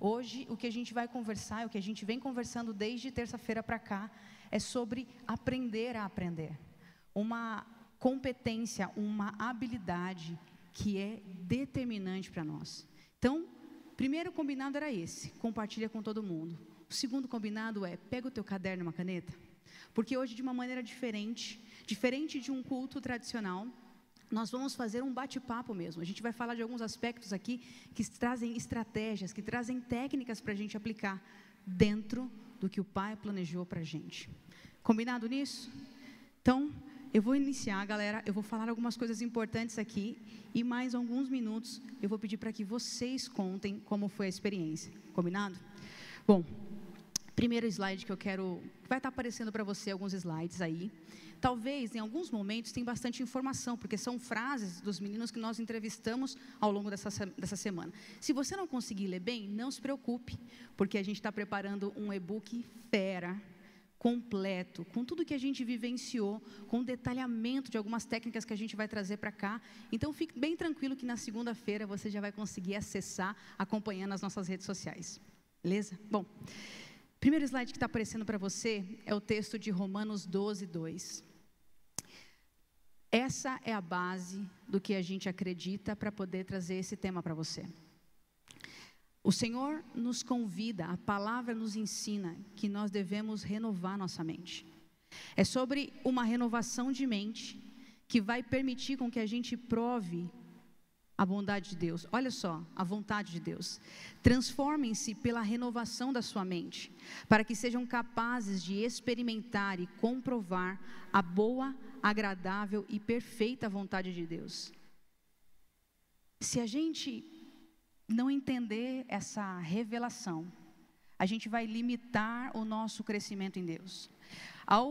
Hoje, o que a gente vai conversar, o que a gente vem conversando desde terça-feira para cá, é sobre aprender a aprender. Uma competência, uma habilidade que é determinante para nós. Então, primeiro combinado era esse, compartilha com todo mundo. O segundo combinado é, pega o teu caderno e uma caneta, porque hoje de uma maneira diferente, diferente de um culto tradicional, nós vamos fazer um bate-papo mesmo. A gente vai falar de alguns aspectos aqui que trazem estratégias, que trazem técnicas para a gente aplicar dentro do que o Pai planejou para a gente. Combinado nisso? Então, eu vou iniciar, galera. Eu vou falar algumas coisas importantes aqui e mais alguns minutos eu vou pedir para que vocês contem como foi a experiência. Combinado? Bom, primeiro slide que eu quero. Vai estar aparecendo para você alguns slides aí. Talvez, em alguns momentos, tem bastante informação, porque são frases dos meninos que nós entrevistamos ao longo dessa, dessa semana. Se você não conseguir ler bem, não se preocupe, porque a gente está preparando um e-book fera, completo, com tudo que a gente vivenciou, com detalhamento de algumas técnicas que a gente vai trazer para cá. Então, fique bem tranquilo que na segunda-feira você já vai conseguir acessar acompanhando as nossas redes sociais. Beleza? Bom. Primeiro slide que está aparecendo para você é o texto de Romanos 12, 2. Essa é a base do que a gente acredita para poder trazer esse tema para você. O Senhor nos convida, a palavra nos ensina que nós devemos renovar nossa mente. É sobre uma renovação de mente que vai permitir com que a gente prove a bondade de Deus. Olha só, a vontade de Deus. Transformem-se pela renovação da sua mente, para que sejam capazes de experimentar e comprovar a boa, agradável e perfeita vontade de Deus. Se a gente não entender essa revelação, a gente vai limitar o nosso crescimento em Deus. Ao,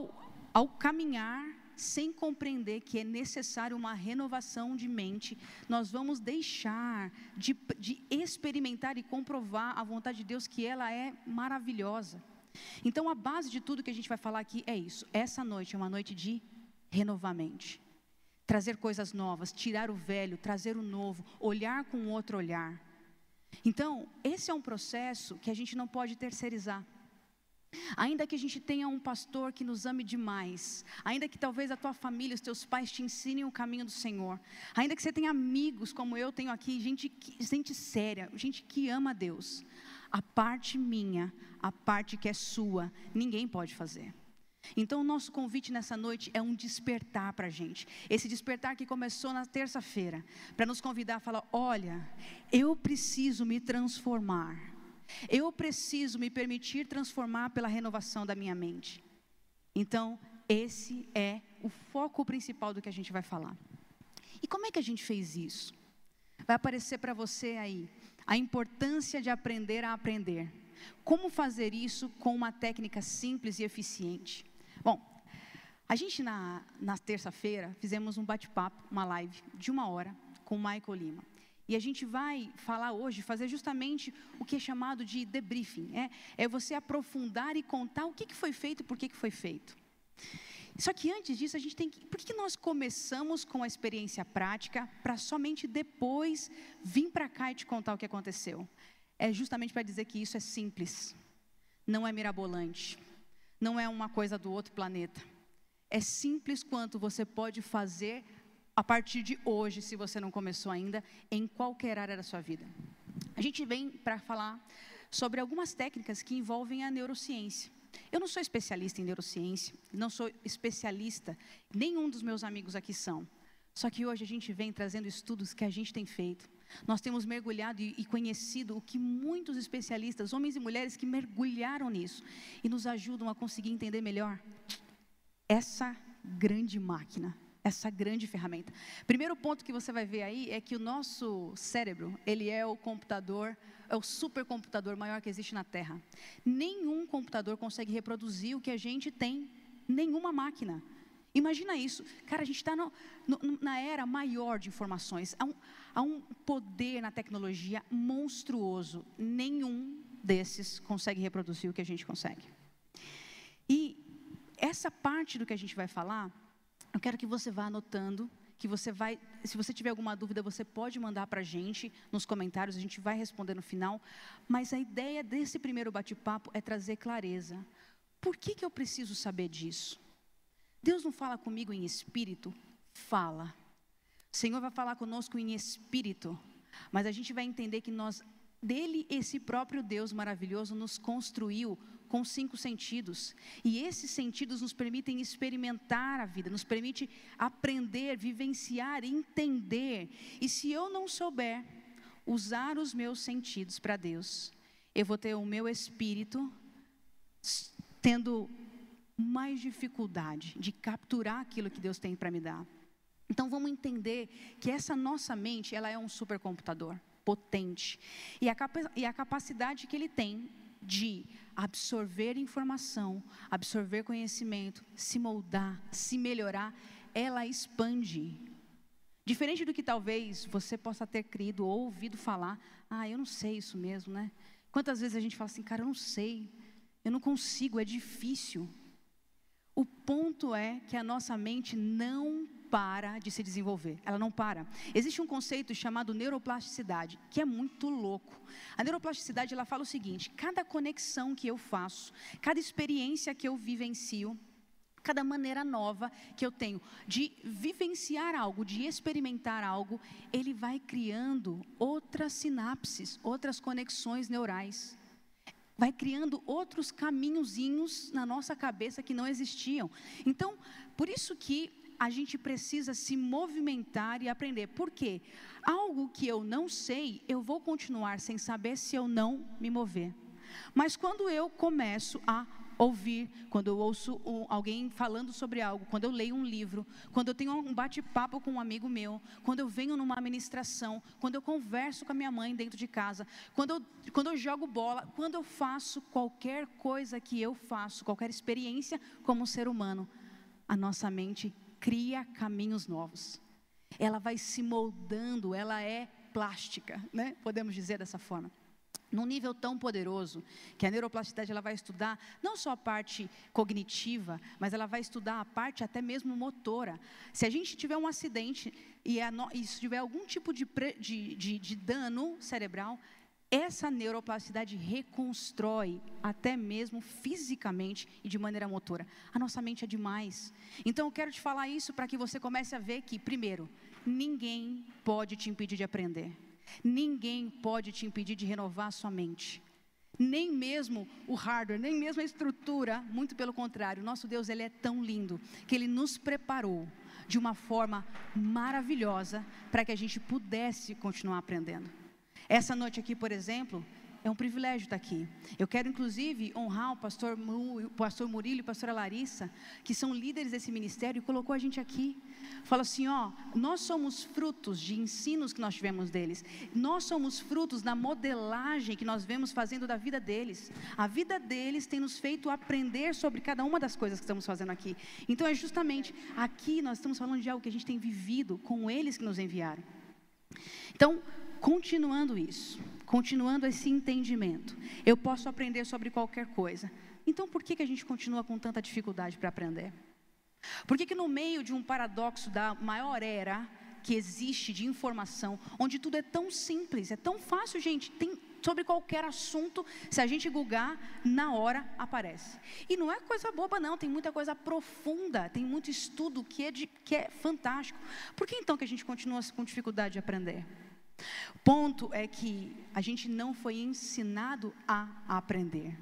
ao caminhar sem compreender que é necessário uma renovação de mente, nós vamos deixar de, de experimentar e comprovar a vontade de Deus, que ela é maravilhosa. Então, a base de tudo que a gente vai falar aqui é isso. Essa noite é uma noite de renovar mente. Trazer coisas novas, tirar o velho, trazer o novo, olhar com outro olhar. Então, esse é um processo que a gente não pode terceirizar. Ainda que a gente tenha um pastor que nos ame demais, ainda que talvez a tua família, os teus pais te ensinem o caminho do Senhor, ainda que você tenha amigos como eu tenho aqui, gente, gente séria, gente que ama a Deus, a parte minha, a parte que é sua, ninguém pode fazer. Então, o nosso convite nessa noite é um despertar para a gente. Esse despertar que começou na terça-feira, para nos convidar a falar: olha, eu preciso me transformar. Eu preciso me permitir transformar pela renovação da minha mente. Então, esse é o foco principal do que a gente vai falar. E como é que a gente fez isso? Vai aparecer para você aí a importância de aprender a aprender. Como fazer isso com uma técnica simples e eficiente? Bom, a gente na, na terça-feira fizemos um bate-papo, uma live de uma hora com o Michael Lima. E a gente vai falar hoje, fazer justamente o que é chamado de debriefing. É, é você aprofundar e contar o que, que foi feito e por que, que foi feito. Só que antes disso, a gente tem que. Por que, nós começamos com a experiência prática para somente depois vir para cá e te contar o que aconteceu? É justamente para dizer que isso é simples, não é mirabolante, não é uma coisa do outro planeta. É simples quanto você pode fazer a partir de hoje, se você não começou ainda, em qualquer área da sua vida. A gente vem para falar sobre algumas técnicas que envolvem a neurociência. Eu não sou especialista em neurociência, não sou especialista, nenhum dos meus amigos aqui são. Só que hoje a gente vem trazendo estudos que a gente tem feito. Nós temos mergulhado e, conhecido o que muitos especialistas, homens e mulheres que mergulharam nisso e nos ajudam a conseguir entender melhor essa grande máquina essa grande ferramenta. Primeiro ponto que você vai ver aí é que o nosso cérebro, ele é o computador, é o supercomputador maior que existe na Terra. Nenhum computador consegue reproduzir o que a gente tem, nenhuma máquina. Imagina isso, cara, a gente está na era maior de informações, há um, poder na tecnologia monstruoso, nenhum desses consegue reproduzir o que a gente consegue. E essa parte do que a gente vai falar, eu quero que você vá anotando que você vai, se você tiver alguma dúvida, você pode mandar para a gente nos comentários, a gente vai responder no final. Mas a ideia desse primeiro bate-papo é trazer clareza. Por que, que eu preciso saber disso? Deus não fala comigo em espírito? Fala. O Senhor vai falar conosco em espírito, mas a gente vai entender que nós, dele, esse próprio Deus maravilhoso, nos construiu com cinco sentidos. E esses sentidos nos permitem experimentar a vida, nos permite aprender, vivenciar, entender. E se eu não souber usar os meus sentidos para Deus, eu vou ter o meu espírito tendo mais dificuldade de capturar aquilo que Deus tem para me dar. Então vamos entender que essa nossa mente, ela é um supercomputador potente. E a, e a capacidade que ele tem de absorver informação, absorver conhecimento, se moldar, se melhorar, ela expande. Diferente do que talvez você possa ter crido ou ouvido falar, ah, eu não sei isso mesmo, né? Quantas vezes a gente fala assim, cara, eu não sei, eu não consigo, é difícil. O ponto é que a nossa mente não para de se desenvolver, ela não para. Existe um conceito chamado neuroplasticidade, que é muito louco. A neuroplasticidade ela fala o seguinte: cada conexão que eu faço, cada experiência que eu vivencio, cada maneira nova que eu tenho de vivenciar algo, de experimentar algo, ele vai criando outras sinapses, outras conexões neurais vai criando outros caminhozinhos na nossa cabeça que não existiam. Então, por isso que a gente precisa se movimentar e aprender. Por quê? Algo que eu não sei, eu vou continuar sem saber se eu não me mover. Mas quando eu começo a ouvir, quando eu ouço alguém falando sobre algo, quando eu leio um livro, quando eu tenho um bate-papo com um amigo meu, quando eu venho numa administração, quando eu converso com a minha mãe dentro de casa, quando eu, quando eu jogo bola, quando eu faço qualquer coisa que eu faço, qualquer experiência como ser humano, a nossa mente cria caminhos novos. Ela vai se moldando, ela é plástica, né? Podemos dizer dessa forma. Num nível tão poderoso que a neuroplasticidade ela vai estudar não só a parte cognitiva, mas ela vai estudar a parte até mesmo motora. Se a gente tiver um acidente e, a, e se tiver algum tipo de, de, de, de dano cerebral, essa neuroplasticidade reconstrói até mesmo fisicamente e de maneira motora. A nossa mente é demais. Então eu quero te falar isso para que você comece a ver que, primeiro, ninguém pode te impedir de aprender. Ninguém pode te impedir de renovar a sua mente. Nem mesmo o hardware, nem mesmo a estrutura, muito pelo contrário. Nosso Deus, ele é tão lindo que ele nos preparou de uma forma maravilhosa para que a gente pudesse continuar aprendendo. Essa noite aqui, por exemplo, é um privilégio estar aqui. Eu quero, inclusive, honrar o pastor, o pastor Murilo e a pastora Larissa, que são líderes desse ministério, e colocou a gente aqui. Fala assim: ó, nós somos frutos de ensinos que nós tivemos deles. Nós somos frutos da modelagem que nós vemos fazendo da vida deles. A vida deles tem nos feito aprender sobre cada uma das coisas que estamos fazendo aqui. Então, é justamente aqui nós estamos falando de algo que a gente tem vivido com eles que nos enviaram. Então, continuando isso, continuando esse entendimento, eu posso aprender sobre qualquer coisa. Então, por que, que a gente continua com tanta dificuldade para aprender? Por que, que no meio de um paradoxo da maior era que existe de informação, onde tudo é tão simples, é tão fácil, gente, tem sobre qualquer assunto, se a gente googar, na hora aparece. E não é coisa boba, não, tem muita coisa profunda, tem muito estudo que é, de, que é fantástico. Por que então que a gente continua com dificuldade de aprender? O ponto é que a gente não foi ensinado a aprender.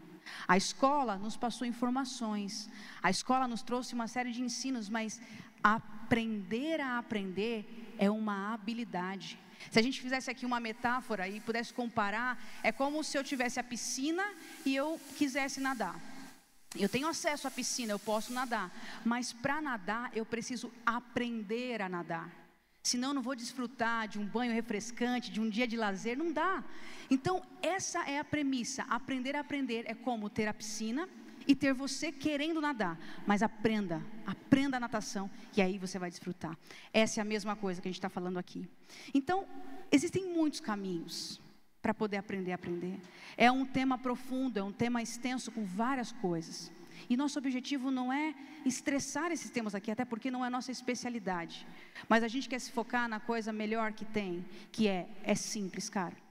A escola nos passou informações, a escola nos trouxe uma série de ensinos, mas aprender a aprender é uma habilidade. Se a gente fizesse aqui uma metáfora e pudesse comparar, é como se eu tivesse a piscina e eu quisesse nadar. Eu tenho acesso à piscina, eu posso nadar, mas para nadar eu preciso aprender a nadar senão não vou desfrutar de um banho refrescante, de um dia de lazer, não dá. Então, essa é a premissa. Aprender a aprender é como ter a piscina e ter você querendo nadar, mas aprenda, aprenda a natação e aí você vai desfrutar. Essa é a mesma coisa que a gente está falando aqui. Então, existem muitos caminhos para poder aprender a aprender. É um tema profundo, é um tema extenso com várias coisas. E nosso objetivo não é estressar esses temas aqui, até porque não é nossa especialidade. Mas a gente quer se focar na coisa melhor que tem, que é é simples, cara.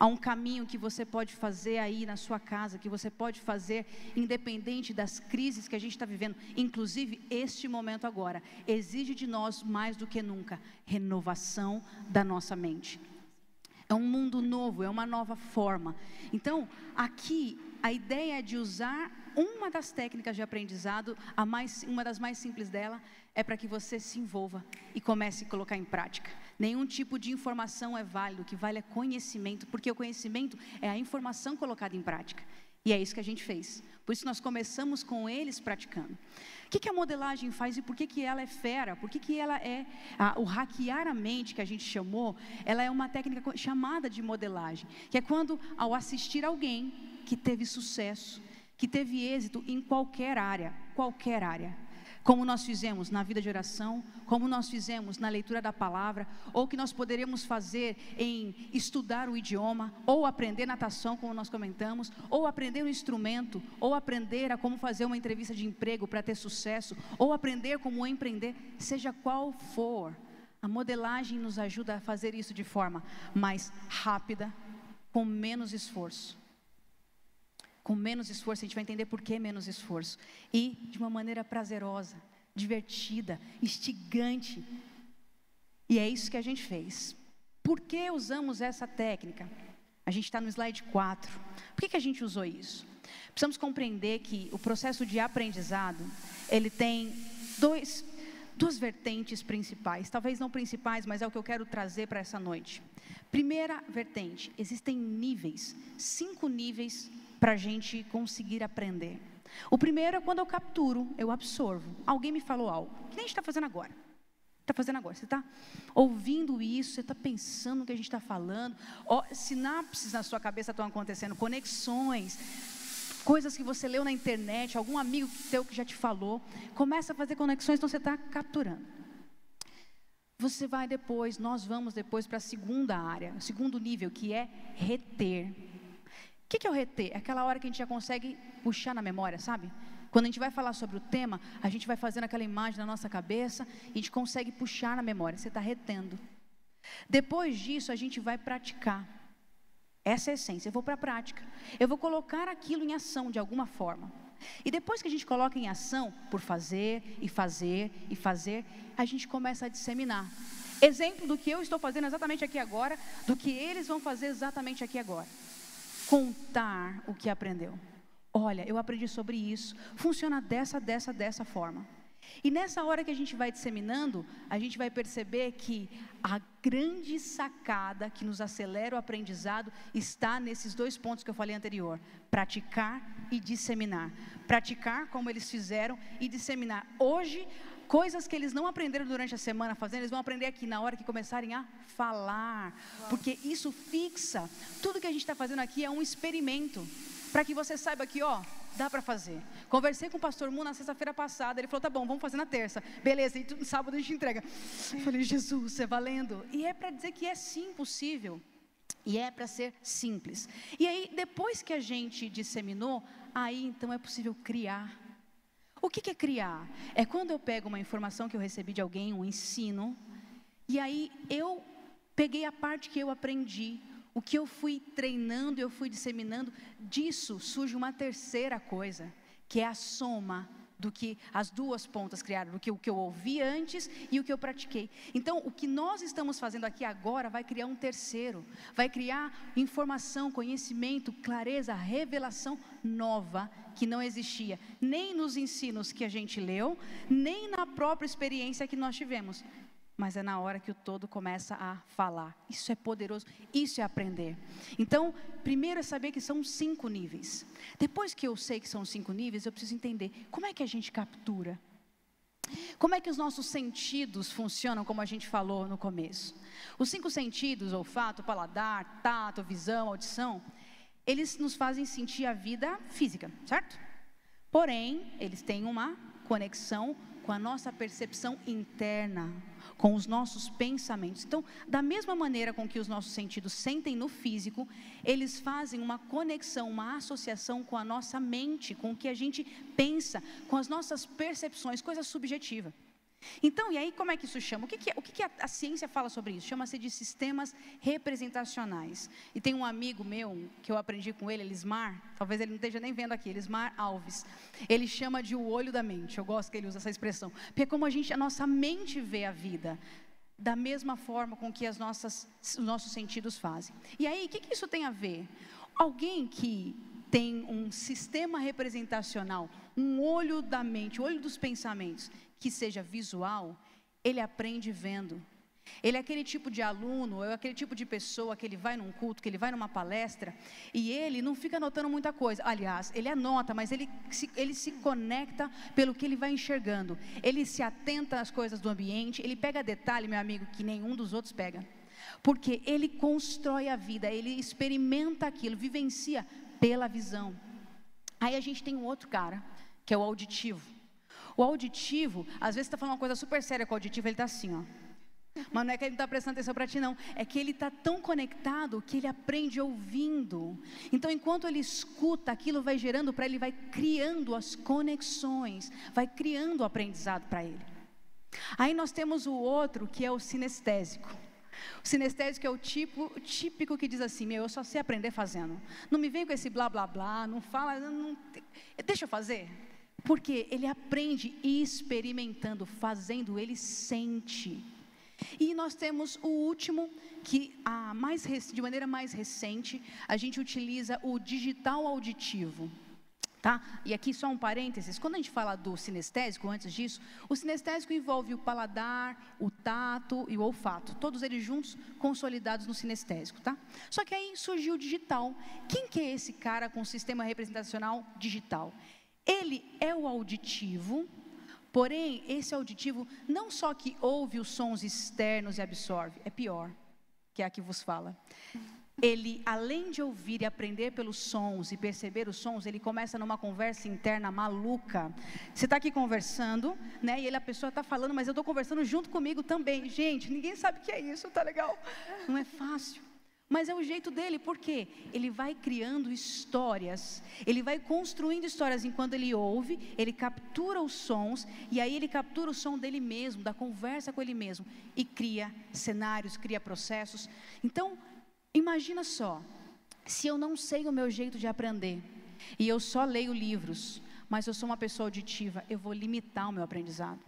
Há um caminho que você pode fazer aí na sua casa, que você pode fazer independente das crises que a gente está vivendo. Inclusive, este momento agora exige de nós mais do que nunca renovação da nossa mente. É um mundo novo, é uma nova forma. Então, aqui a ideia é de usar uma das técnicas de aprendizado, a mais, uma das mais simples dela, é para que você se envolva e comece a colocar em prática. Nenhum tipo de informação é válido, o que vale é conhecimento, porque o conhecimento é a informação colocada em prática. E é isso que a gente fez. Por isso nós começamos com eles praticando. O que, que a modelagem faz e por que, que ela é fera? Por que, que ela é a, o hackear a mente que a gente chamou? Ela é uma técnica chamada de modelagem, que é quando ao assistir alguém que teve sucesso, que teve êxito em qualquer área, qualquer área, como nós fizemos na vida de oração, como nós fizemos na leitura da palavra, ou que nós poderíamos fazer em estudar o idioma, ou aprender natação, como nós comentamos, ou aprender um instrumento, ou aprender a como fazer uma entrevista de emprego para ter sucesso, ou aprender como empreender, seja qual for. A modelagem nos ajuda a fazer isso de forma mais rápida, com menos esforço com menos esforço, a gente vai entender por que menos esforço. E de uma maneira prazerosa, divertida, instigante. E é isso que a gente fez. Por que usamos essa técnica? A gente está no slide 4. Por que, que a gente usou isso? Precisamos compreender que o processo de aprendizado, ele tem dois, duas vertentes principais. Talvez não principais, mas é o que eu quero trazer para essa noite. Primeira vertente, existem níveis, cinco níveis para a gente conseguir aprender. O primeiro é quando eu capturo, eu absorvo. Alguém me falou algo, que nem a gente está fazendo agora. Está fazendo agora, você está ouvindo isso, você está pensando no que a gente está falando, sinapses na sua cabeça estão acontecendo, conexões, coisas que você leu na internet, algum amigo teu que já te falou, começa a fazer conexões, então você está capturando. Você vai depois, nós vamos depois para a segunda área, o segundo nível, que é reter. O que, que é o reter? É aquela hora que a gente já consegue puxar na memória, sabe? Quando a gente vai falar sobre o tema, a gente vai fazendo aquela imagem na nossa cabeça e a gente consegue puxar na memória. Você está retendo. Depois disso, a gente vai praticar. Essa é a essência. Eu vou para a prática. Eu vou colocar aquilo em ação de alguma forma. E depois que a gente coloca em ação, por fazer e fazer e fazer, a gente começa a disseminar. Exemplo do que eu estou fazendo exatamente aqui agora, do que eles vão fazer exatamente aqui agora contar o que aprendeu. Olha, eu aprendi sobre isso, funciona dessa, dessa, dessa forma. E nessa hora que a gente vai disseminando, a gente vai perceber que a grande sacada que nos acelera o aprendizado está nesses dois pontos que eu falei anterior: praticar e disseminar. Praticar como eles fizeram e disseminar. Hoje Coisas que eles não aprenderam durante a semana fazendo, eles vão aprender aqui na hora que começarem a falar. Porque isso fixa. Tudo que a gente está fazendo aqui é um experimento. Para que você saiba que, ó, dá para fazer. Conversei com o pastor Mu na sexta-feira passada. Ele falou: tá bom, vamos fazer na terça. Beleza, e no sábado a gente entrega. Eu falei: Jesus, é valendo. E é para dizer que é sim possível. E é para ser simples. E aí, depois que a gente disseminou, aí então é possível criar o que, é criar? É quando eu pego uma informação que eu recebi de alguém, um ensino, e aí eu peguei a parte que eu aprendi, o que eu fui treinando, eu fui disseminando, disso surge uma terceira coisa, que é a soma do que as duas pontas criaram, do que o que eu ouvi antes e o que eu pratiquei. Então, o que nós estamos fazendo aqui agora vai criar um terceiro, vai criar informação, conhecimento, clareza, revelação nova que não existia nem nos ensinos que a gente leu, nem na própria experiência que nós tivemos mas é na hora que o todo começa a falar. Isso é poderoso, isso é aprender. Então, primeiro é saber que são cinco níveis. Depois que eu sei que são cinco níveis, eu preciso entender como é que a gente captura. Como é que os nossos sentidos funcionam, como a gente falou no começo? Os cinco sentidos, olfato, paladar, tato, visão, audição, eles nos fazem sentir a vida física, certo? Porém, eles têm uma conexão com a nossa percepção interna, com os nossos pensamentos. Então, da mesma maneira com que os nossos sentidos sentem no físico, eles fazem uma conexão, uma associação com a nossa mente, com o que a gente pensa, com as nossas percepções, coisa subjetiva. Então, e aí como é que isso chama? O que, que, é, o que, que a, a, ciência fala sobre isso? Chama-se de sistemas representacionais. E tem um amigo meu, que eu aprendi com ele, Elismar, talvez ele não esteja nem vendo aqui, Elismar Alves. Ele chama de o olho da mente. Eu gosto que ele usa essa expressão. Porque é como a gente, a nossa mente vê a vida, da mesma forma com que as nossas, os nossos sentidos fazem. E aí, o que, que isso tem a ver? Alguém que tem um sistema representacional, um olho da mente, olho dos pensamentos, que seja visual, ele aprende vendo. Ele é aquele tipo de aluno, é aquele tipo de pessoa que ele vai num culto, que ele vai numa palestra, e ele não fica anotando muita coisa. Aliás, ele anota, mas ele se, ele se conecta pelo que ele vai enxergando. Ele se atenta às coisas do ambiente, ele pega detalhe, meu amigo, que nenhum dos outros pega. Porque ele constrói a vida, ele experimenta aquilo, vivencia pela visão. Aí a gente tem um outro cara, que é o auditivo. O auditivo, às vezes está falando uma coisa super séria com o auditivo, ele está assim, ó. Mas não é que ele não está prestando atenção para ti, não. É que ele está tão conectado que ele aprende ouvindo. Então, enquanto ele escuta, aquilo vai gerando para ele, vai criando as conexões, vai criando o aprendizado para ele. Aí nós temos o outro que é o sinestésico. O sinestésico é o tipo o típico que diz assim: Meu, eu só sei aprender fazendo. Não me vem com esse blá blá blá, não fala, não, deixa eu fazer. Porque ele aprende experimentando, fazendo, ele sente. E nós temos o último, que a mais, de maneira mais recente, a gente utiliza o digital auditivo. Tá? E aqui só um parênteses, quando a gente fala do sinestésico, antes disso, o sinestésico envolve o paladar, o tato e o olfato, todos eles juntos consolidados no sinestésico, tá? Só que aí surgiu o digital. Quem que é esse cara com sistema representacional digital? Ele é o auditivo, porém, esse auditivo não só que ouve os sons externos e absorve, é pior, que é a que vos fala. Ele, além de ouvir e aprender pelos sons e perceber os sons, ele começa numa conversa interna maluca. Você está aqui conversando, né? E ele, a pessoa está falando, mas eu estou conversando junto comigo também. Gente, ninguém sabe o que é isso, tá legal? Não é fácil. Mas é o jeito dele, porque ele vai criando histórias, ele vai construindo histórias enquanto ele ouve, ele captura os sons, e aí ele captura o som dele mesmo, da conversa com ele mesmo, e cria cenários, cria processos. Então, imagina só, se eu não sei o meu jeito de aprender, e eu só leio livros, mas eu sou uma pessoa auditiva, eu vou limitar o meu aprendizado.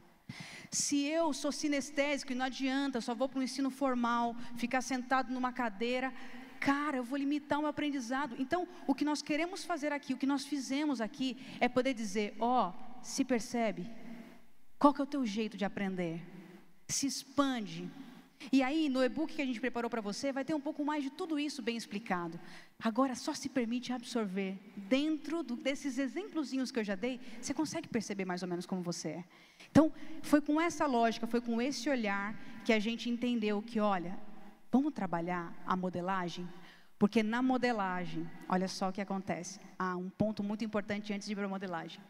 Se eu sou sinestésico e não adianta, só vou para o ensino formal, ficar sentado numa cadeira, cara, eu vou limitar o meu aprendizado. Então, o que nós queremos fazer aqui, o que nós fizemos aqui, é poder dizer: ó, oh, se percebe, qual que é o teu jeito de aprender? Se expande, e aí, no e-book que a gente preparou para você, vai ter um pouco mais de tudo isso bem explicado. Agora, só se permite absorver. Dentro do, desses exemplozinhos que eu já dei, você consegue perceber mais ou menos como você é. Então, foi com essa lógica, foi com esse olhar que a gente entendeu que, olha, vamos trabalhar a modelagem? Porque na modelagem, olha só o que acontece. Há um ponto muito importante antes de ir para a modelagem.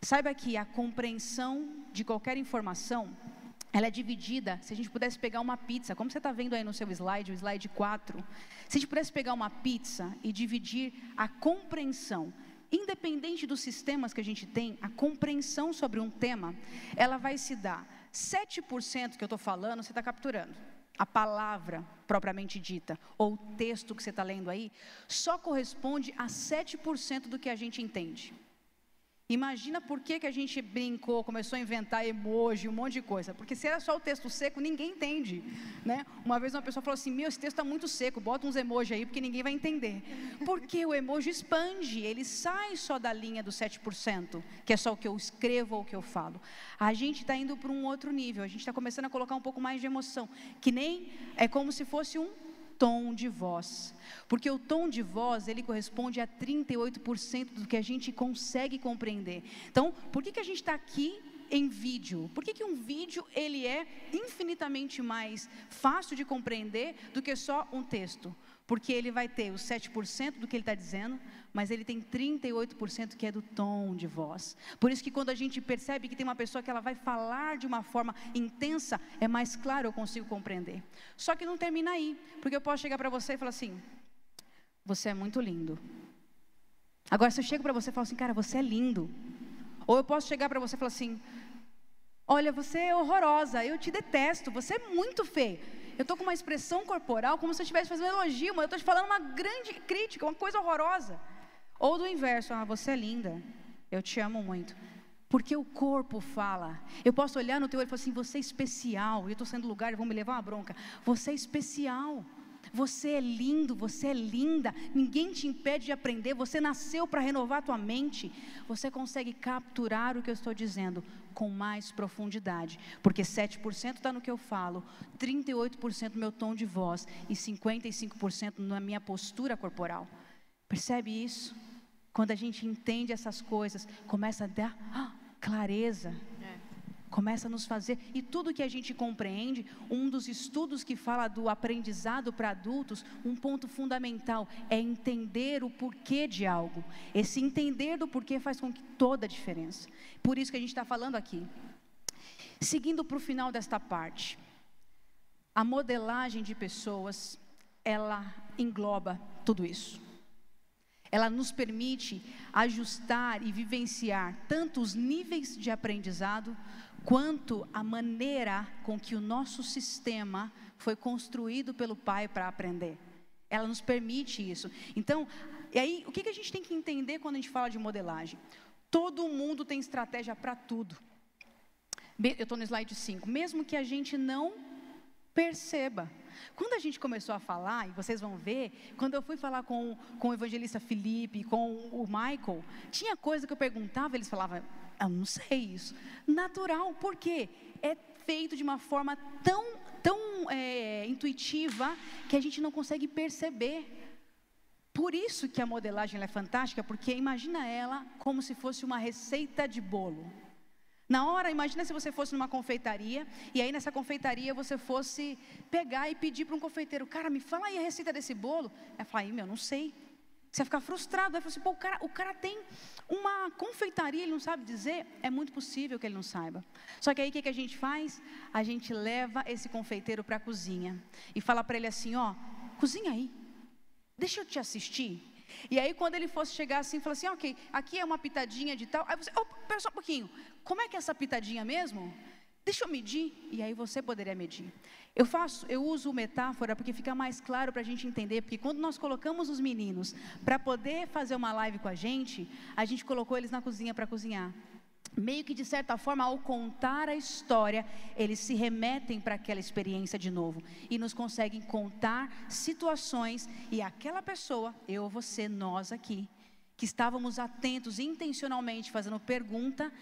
Saiba que a compreensão de qualquer informação ela é dividida, se a gente pudesse pegar uma pizza, como você está vendo aí no seu slide, o slide 4, se a gente pudesse pegar uma pizza e dividir a compreensão, independente dos sistemas que a gente tem, a compreensão sobre um tema, ela vai se dar 7% que eu estou falando, você está capturando. A palavra propriamente dita, ou o texto que você está lendo aí, só corresponde a 7% do que a gente entende. Imagina por que, que a gente brincou, começou a inventar emoji, um monte de coisa. Porque se era só o texto seco, ninguém entende. Né? Uma vez uma pessoa falou assim: Meu, esse texto está muito seco, bota uns emojis aí, porque ninguém vai entender. Porque o emoji expande, ele sai só da linha dos 7%, que é só o que eu escrevo ou o que eu falo. A gente está indo para um outro nível, a gente está começando a colocar um pouco mais de emoção. Que nem é como se fosse um tom de voz. Porque o tom de voz, ele corresponde a 38% do que a gente consegue compreender. Então, por que, que a gente está aqui em vídeo? Por que, que um vídeo, ele é infinitamente mais fácil de compreender do que só um texto? Porque ele vai ter os 7% do que ele está dizendo, mas ele tem 38% que é do tom de voz. Por isso que quando a gente percebe que tem uma pessoa que ela vai falar de uma forma intensa, é mais claro, eu consigo compreender. Só que não termina aí, porque eu posso chegar para você e falar assim: você é muito lindo. Agora, se eu chego para você e falo assim, cara, você é lindo. Ou eu posso chegar para você e falar assim: olha, você é horrorosa, eu te detesto, você é muito feio eu estou com uma expressão corporal como se eu estivesse fazendo um elogio, mas eu estou te falando uma grande crítica, uma coisa horrorosa. Ou do inverso, ah, você é linda, eu te amo muito. Porque o corpo fala. Eu posso olhar no teu olho e falar assim: você é especial. Eu estou sendo lugar, vão me levar uma bronca. Você é especial. Você é lindo, você é linda, ninguém te impede de aprender, você nasceu para renovar a tua mente. Você consegue capturar o que eu estou dizendo com mais profundidade, porque 7% está no que eu falo, 38% no meu tom de voz e 55% na minha postura corporal. Percebe isso? Quando a gente entende essas coisas, começa a dar ah, clareza começa a nos fazer, e tudo que a gente compreende, um dos estudos que fala do aprendizado para adultos, um ponto fundamental é entender o porquê de algo. Esse entender do porquê faz com que toda a diferença. Por isso que a gente está falando aqui. Seguindo para o final desta parte, a modelagem de pessoas, ela engloba tudo isso. Ela nos permite ajustar e vivenciar tanto os níveis de aprendizado, quanto a maneira com que o nosso sistema foi construído pelo Pai para aprender. Ela nos permite isso. Então, e aí, o que, que a gente tem que entender quando a gente fala de modelagem? Todo mundo tem estratégia para tudo. Eu estou no slide 5. Mesmo que a gente não perceba. Quando a gente começou a falar, e vocês vão ver, quando eu fui falar com, com o evangelista Felipe, com o Michael, tinha coisa que eu perguntava, eles falavam, eu não sei isso. Natural, porque é feito de uma forma tão, tão é, intuitiva que a gente não consegue perceber. Por isso que a modelagem é fantástica, porque imagina ela como se fosse uma receita de bolo. Na hora, imagina se você fosse numa confeitaria e aí nessa confeitaria você fosse pegar e pedir para um confeiteiro, cara, me fala aí a receita desse bolo. Ela fala, meu, não sei. Você vai ficar frustrado, vai falar assim, pô, o cara, o cara tem uma confeitaria, ele não sabe dizer, é muito possível que ele não saiba. Só que aí o que, que a gente faz? A gente leva esse confeiteiro para a cozinha e fala para ele assim, ó, cozinha aí, deixa eu te assistir. E aí quando ele fosse chegar assim, fala assim, ok, aqui é uma pitadinha de tal, aí você, oh, pera só um pouquinho, como é que é essa pitadinha mesmo? Deixa eu medir, e aí você poderia medir. Eu faço, eu uso metáfora porque fica mais claro para a gente entender, porque quando nós colocamos os meninos para poder fazer uma live com a gente, a gente colocou eles na cozinha para cozinhar. Meio que de certa forma, ao contar a história, eles se remetem para aquela experiência de novo e nos conseguem contar situações e aquela pessoa, eu, você, nós aqui, que estávamos atentos intencionalmente fazendo pergunta,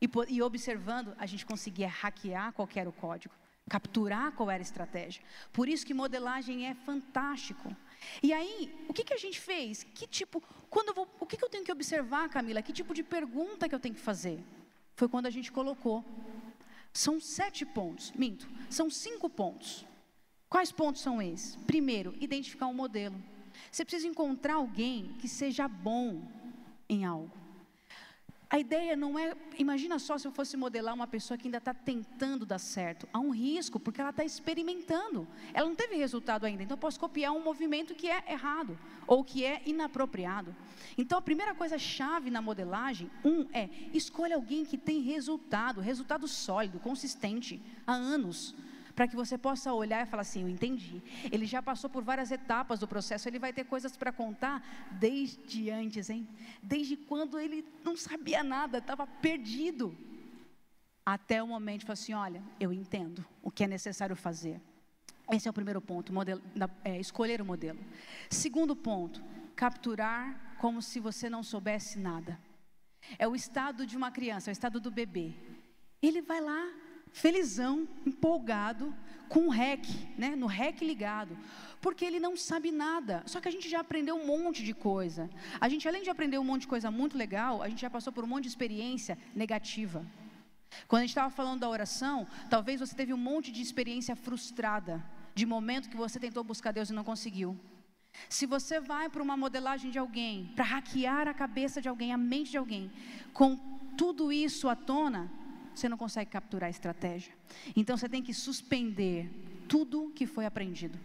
e, e observando, a gente conseguia hackear qualquer o código, capturar qual era a estratégia. Por isso que modelagem é fantástico. E aí, o que, que a gente fez? Que tipo, quando vou, o que, que eu tenho que observar, Camila? Que tipo de pergunta que eu tenho que fazer? Foi quando a gente colocou. São sete pontos, minto, são cinco pontos. Quais pontos são esses? Primeiro, identificar um modelo. Você precisa encontrar alguém que seja bom em algo. A ideia não é, imagina só se eu fosse modelar uma pessoa que ainda está tentando dar certo. Há um risco, porque ela está experimentando. Ela não teve resultado ainda, então eu posso copiar um movimento que é errado ou que é inapropriado. Então a primeira coisa chave na modelagem, um, é escolha alguém que tem resultado, resultado sólido, consistente, há anos para que você possa olhar e falar assim: Eu entendi. Ele já passou por várias etapas do processo, ele vai ter coisas para contar desde antes, hein? Desde quando ele não sabia nada, estava perdido. Até o momento falar assim: Olha, eu entendo o que é necessário fazer. Esse é o primeiro ponto, modelo, é, escolher o modelo. Segundo ponto, capturar como se você não soubesse nada. É o estado de uma criança, é o estado do bebê. Ele vai lá, felizão, empolgado, com o REC, né, no REC ligado, porque ele não sabe nada. Só que a gente já aprendeu um monte de coisa. A gente, além de aprender um monte de coisa muito legal, a gente já passou por um monte de experiência negativa. Quando a gente estava falando da oração, talvez você teve um monte de experiência frustrada, de momento que você tentou buscar Deus e não conseguiu. Se você vai para uma modelagem de alguém, para hackear a cabeça de alguém, a mente de alguém, com tudo isso à tona, você não consegue capturar a estratégia. Então você tem que suspender tudo que foi aprendido,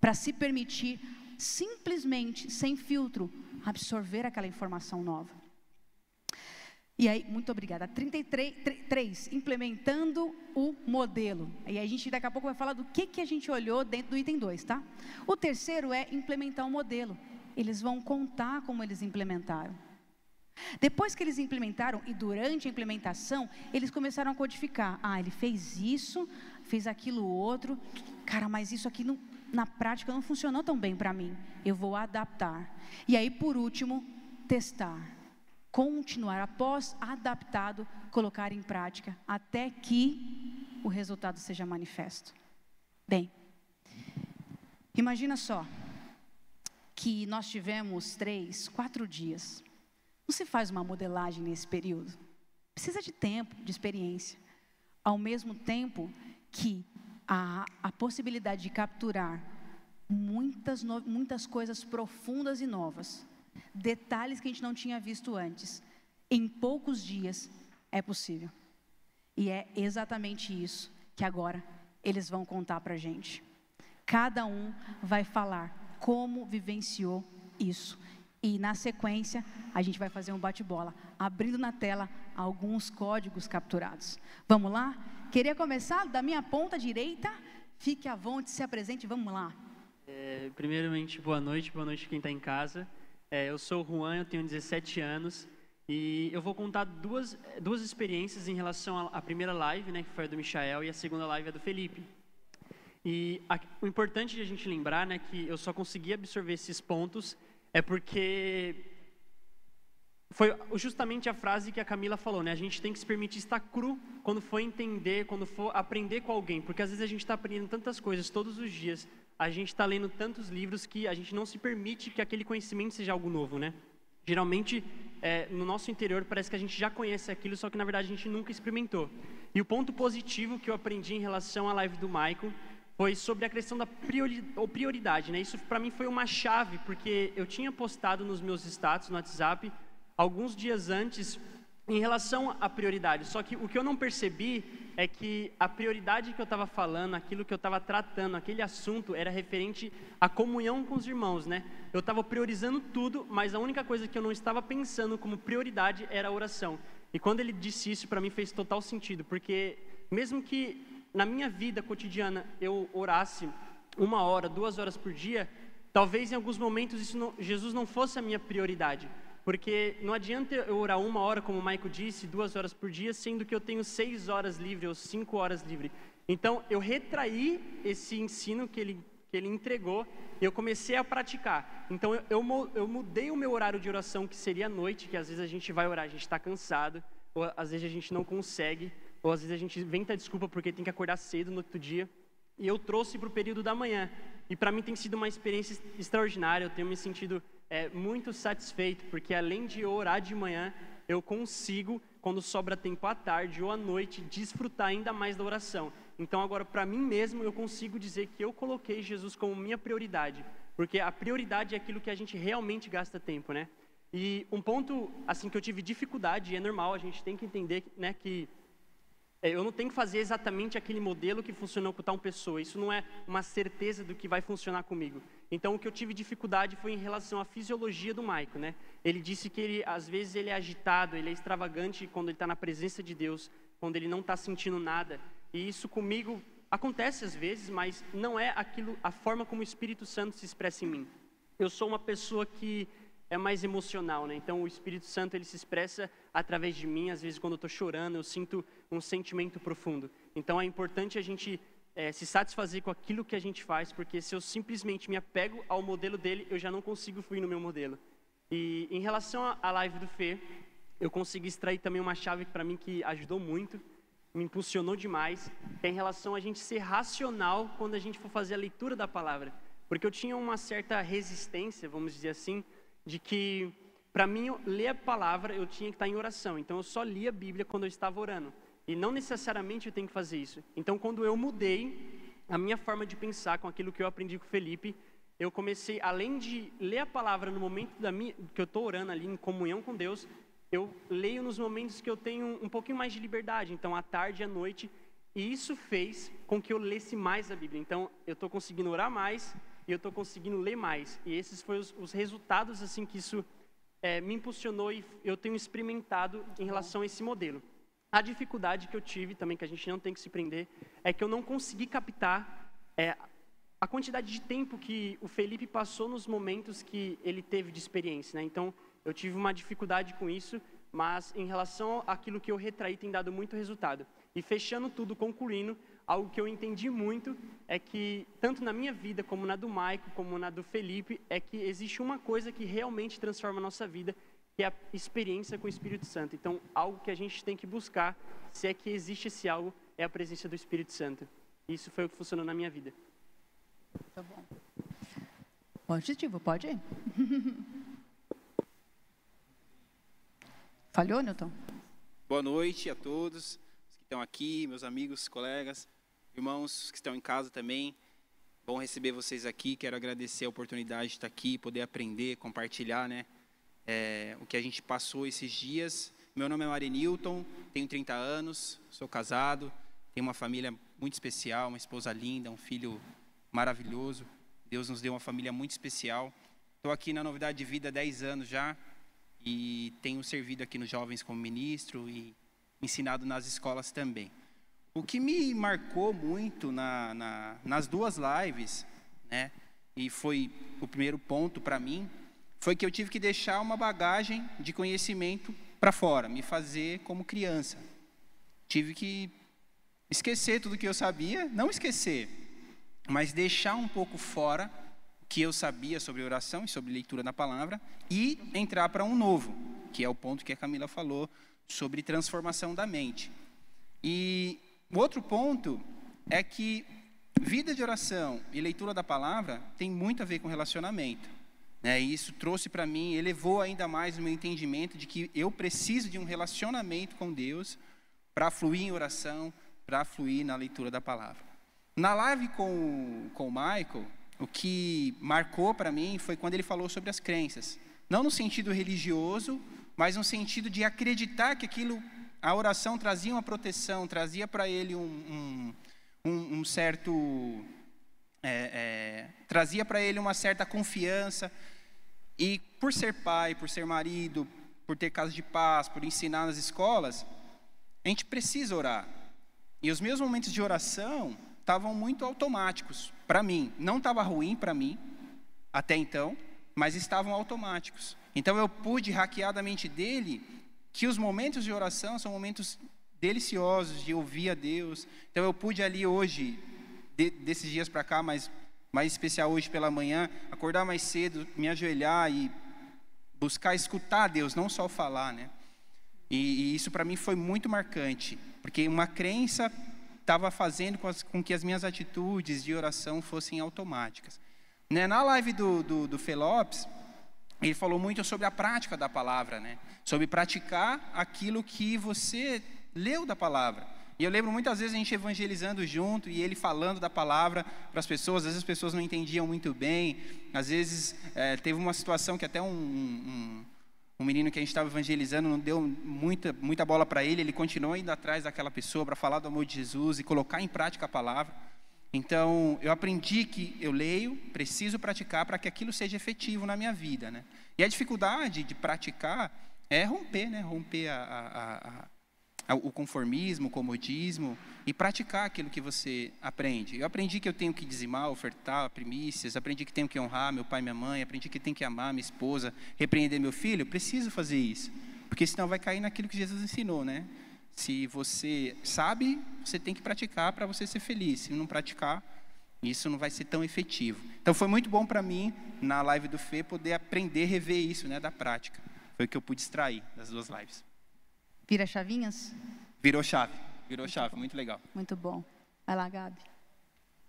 para se permitir simplesmente, sem filtro, absorver aquela informação nova. E aí, muito obrigada. 33, 3, implementando o modelo. E a gente daqui a pouco vai falar do que, que a gente olhou dentro do item 2, tá? O terceiro é implementar o modelo. Eles vão contar como eles implementaram. Depois que eles implementaram e durante a implementação, eles começaram a codificar. Ah, ele fez isso, fez aquilo outro. Cara, mas isso aqui não, na prática não funcionou tão bem para mim. Eu vou adaptar. E aí, por último, testar. Continuar após adaptado, colocar em prática até que o resultado seja manifesto. Bem, imagina só que nós tivemos três, quatro dias não se faz uma modelagem nesse período. Precisa de tempo, de experiência. Ao mesmo tempo que a, a possibilidade de capturar muitas, no, muitas coisas profundas e novas, detalhes que a gente não tinha visto antes, em poucos dias é possível. E é exatamente isso que agora eles vão contar para a gente. Cada um vai falar como vivenciou isso. E na sequência, a gente vai fazer um bate-bola, abrindo na tela alguns códigos capturados. Vamos lá? Queria começar da minha ponta direita. Fique à vontade, se apresente, vamos lá. É, primeiramente, boa noite, boa noite quem está em casa. É, eu sou o Juan, eu tenho 17 anos e eu vou contar duas, duas experiências em relação à primeira live, né, que foi a do Michael, e a segunda live é do Felipe. E a, o importante de a gente lembrar, né, que eu só consegui absorver esses pontos é porque foi justamente a frase que a Camila falou, né? A gente tem que se permitir estar cru quando for entender, quando for aprender com alguém, porque às vezes a gente está aprendendo tantas coisas todos os dias, a gente está lendo tantos livros que a gente não se permite que aquele conhecimento seja algo novo, né? Geralmente, é, no nosso interior parece que a gente já conhece aquilo, só que na verdade a gente nunca experimentou. E o ponto positivo que eu aprendi em relação à live do Michael foi sobre a questão da prioridade, né? Isso para mim foi uma chave, porque eu tinha postado nos meus status no WhatsApp alguns dias antes em relação à prioridade. Só que o que eu não percebi é que a prioridade que eu estava falando, aquilo que eu estava tratando, aquele assunto era referente à comunhão com os irmãos, né? Eu estava priorizando tudo, mas a única coisa que eu não estava pensando como prioridade era a oração. E quando ele disse isso, para mim fez total sentido, porque mesmo que na minha vida cotidiana eu orasse uma hora, duas horas por dia, talvez em alguns momentos não, Jesus não fosse a minha prioridade. Porque não adianta eu orar uma hora, como o Maico disse, duas horas por dia, sendo que eu tenho seis horas livre ou cinco horas livre. Então, eu retraí esse ensino que ele, que ele entregou e eu comecei a praticar. Então, eu, eu, eu mudei o meu horário de oração, que seria à noite, que às vezes a gente vai orar, a gente está cansado, ou às vezes a gente não consegue. Ou às vezes a gente inventa desculpa porque tem que acordar cedo no outro dia. E eu trouxe para o período da manhã. E para mim tem sido uma experiência extraordinária. Eu tenho me sentido é, muito satisfeito, porque além de orar de manhã, eu consigo, quando sobra tempo à tarde ou à noite, desfrutar ainda mais da oração. Então, agora, para mim mesmo, eu consigo dizer que eu coloquei Jesus como minha prioridade. Porque a prioridade é aquilo que a gente realmente gasta tempo, né? E um ponto, assim, que eu tive dificuldade, e é normal, a gente tem que entender, né, que eu não tenho que fazer exatamente aquele modelo que funcionou com tal pessoa. Isso não é uma certeza do que vai funcionar comigo. Então, o que eu tive dificuldade foi em relação à fisiologia do Maico, né? Ele disse que ele, às vezes ele é agitado, ele é extravagante quando ele está na presença de Deus, quando ele não está sentindo nada. E isso comigo acontece às vezes, mas não é aquilo, a forma como o Espírito Santo se expressa em mim. Eu sou uma pessoa que é mais emocional, né? Então o Espírito Santo ele se expressa através de mim. Às vezes quando eu estou chorando, eu sinto um sentimento profundo. Então é importante a gente é, se satisfazer com aquilo que a gente faz, porque se eu simplesmente me apego ao modelo dele, eu já não consigo fluir no meu modelo. E em relação à live do Fê, eu consegui extrair também uma chave para mim que ajudou muito, me impulsionou demais, que é em relação a gente ser racional quando a gente for fazer a leitura da palavra. Porque eu tinha uma certa resistência, vamos dizer assim, de que para mim ler a palavra eu tinha que estar em oração. Então eu só lia a Bíblia quando eu estava orando. E não necessariamente eu tenho que fazer isso. Então quando eu mudei a minha forma de pensar com aquilo que eu aprendi com o Felipe, eu comecei, além de ler a palavra no momento da minha, que eu estou orando ali em comunhão com Deus, eu leio nos momentos que eu tenho um pouquinho mais de liberdade, então à tarde à noite, e isso fez com que eu lesse mais a Bíblia. Então eu estou conseguindo orar mais e eu estou conseguindo ler mais. E esses foram os, os resultados assim que isso é, me impulsionou e eu tenho experimentado em relação a esse modelo. A dificuldade que eu tive também, que a gente não tem que se prender, é que eu não consegui captar é, a quantidade de tempo que o Felipe passou nos momentos que ele teve de experiência. Né? Então, eu tive uma dificuldade com isso, mas em relação àquilo que eu retraí, tem dado muito resultado. E fechando tudo, concluindo, algo que eu entendi muito é que, tanto na minha vida, como na do Maico, como na do Felipe, é que existe uma coisa que realmente transforma a nossa vida, que é a experiência com o Espírito Santo. Então, algo que a gente tem que buscar, se é que existe esse algo, é a presença do Espírito Santo. Isso foi o que funcionou na minha vida. Tá bom. Positivo, pode ir. Falhou, Newton? Boa noite a todos que estão aqui, meus amigos, colegas, irmãos que estão em casa também. Bom receber vocês aqui. Quero agradecer a oportunidade de estar aqui, poder aprender, compartilhar, né? É, o que a gente passou esses dias. Meu nome é Mari Newton, tenho 30 anos, sou casado, tenho uma família muito especial, uma esposa linda, um filho maravilhoso. Deus nos deu uma família muito especial. Estou aqui na Novidade de Vida há 10 anos já e tenho servido aqui nos jovens como ministro e ensinado nas escolas também. O que me marcou muito na, na, nas duas lives, né, e foi o primeiro ponto para mim, foi que eu tive que deixar uma bagagem de conhecimento para fora, me fazer como criança. Tive que esquecer tudo que eu sabia, não esquecer, mas deixar um pouco fora o que eu sabia sobre oração e sobre leitura da palavra e entrar para um novo, que é o ponto que a Camila falou sobre transformação da mente. E o outro ponto é que vida de oração e leitura da palavra tem muito a ver com relacionamento. Né? E isso trouxe para mim, elevou ainda mais o meu entendimento de que eu preciso de um relacionamento com Deus para fluir em oração, para fluir na leitura da palavra. Na live com, com o Michael, o que marcou para mim foi quando ele falou sobre as crenças. Não no sentido religioso, mas no sentido de acreditar que aquilo, a oração trazia uma proteção, trazia para ele um, um, um, um certo. É, é, trazia para ele uma certa confiança. E por ser pai, por ser marido, por ter casa de paz, por ensinar nas escolas, a gente precisa orar. E os meus momentos de oração estavam muito automáticos para mim. Não estava ruim para mim até então, mas estavam automáticos. Então eu pude hackear mente dele que os momentos de oração são momentos deliciosos de ouvir a Deus. Então eu pude ali hoje, de, desses dias para cá, mas mais especial hoje pela manhã, acordar mais cedo, me ajoelhar e buscar escutar a Deus, não só falar, né? E, e isso para mim foi muito marcante, porque uma crença estava fazendo com, as, com, que as minhas atitudes de oração fossem automáticas. Né? Na live do, do, do Felopes, ele falou muito sobre a prática da palavra, né? sobre praticar aquilo que você leu da palavra. E eu lembro muitas vezes a gente evangelizando junto e ele falando da palavra para as pessoas. Às vezes as pessoas não entendiam muito bem. Às vezes é, teve uma situação que até um, um, um menino que a gente estava evangelizando não deu muita, muita bola para ele, ele continuou indo atrás daquela pessoa para falar do amor de Jesus e colocar em prática a palavra. Então, eu aprendi que eu leio, preciso praticar para que aquilo seja efetivo na minha vida. Né? E a dificuldade de praticar é romper, né? romper a, a, a o conformismo, o comodismo e praticar aquilo que você aprende. Eu aprendi que eu tenho que dizimar, ofertar primícias, aprendi que tenho que honrar meu pai e minha mãe, aprendi que tenho que amar minha esposa, repreender meu filho. Preciso fazer isso, porque senão vai cair naquilo que Jesus ensinou, né? Se você sabe, você tem que praticar para você ser feliz. Se não praticar, isso não vai ser tão efetivo. Então foi muito bom para mim na live do Fê poder aprender, rever isso, né, da prática. Foi o que eu pude extrair das duas lives. Vira chavinhas? Virou chave. Virou muito chave, bom. muito legal. Muito bom. Vai lá, Gabi.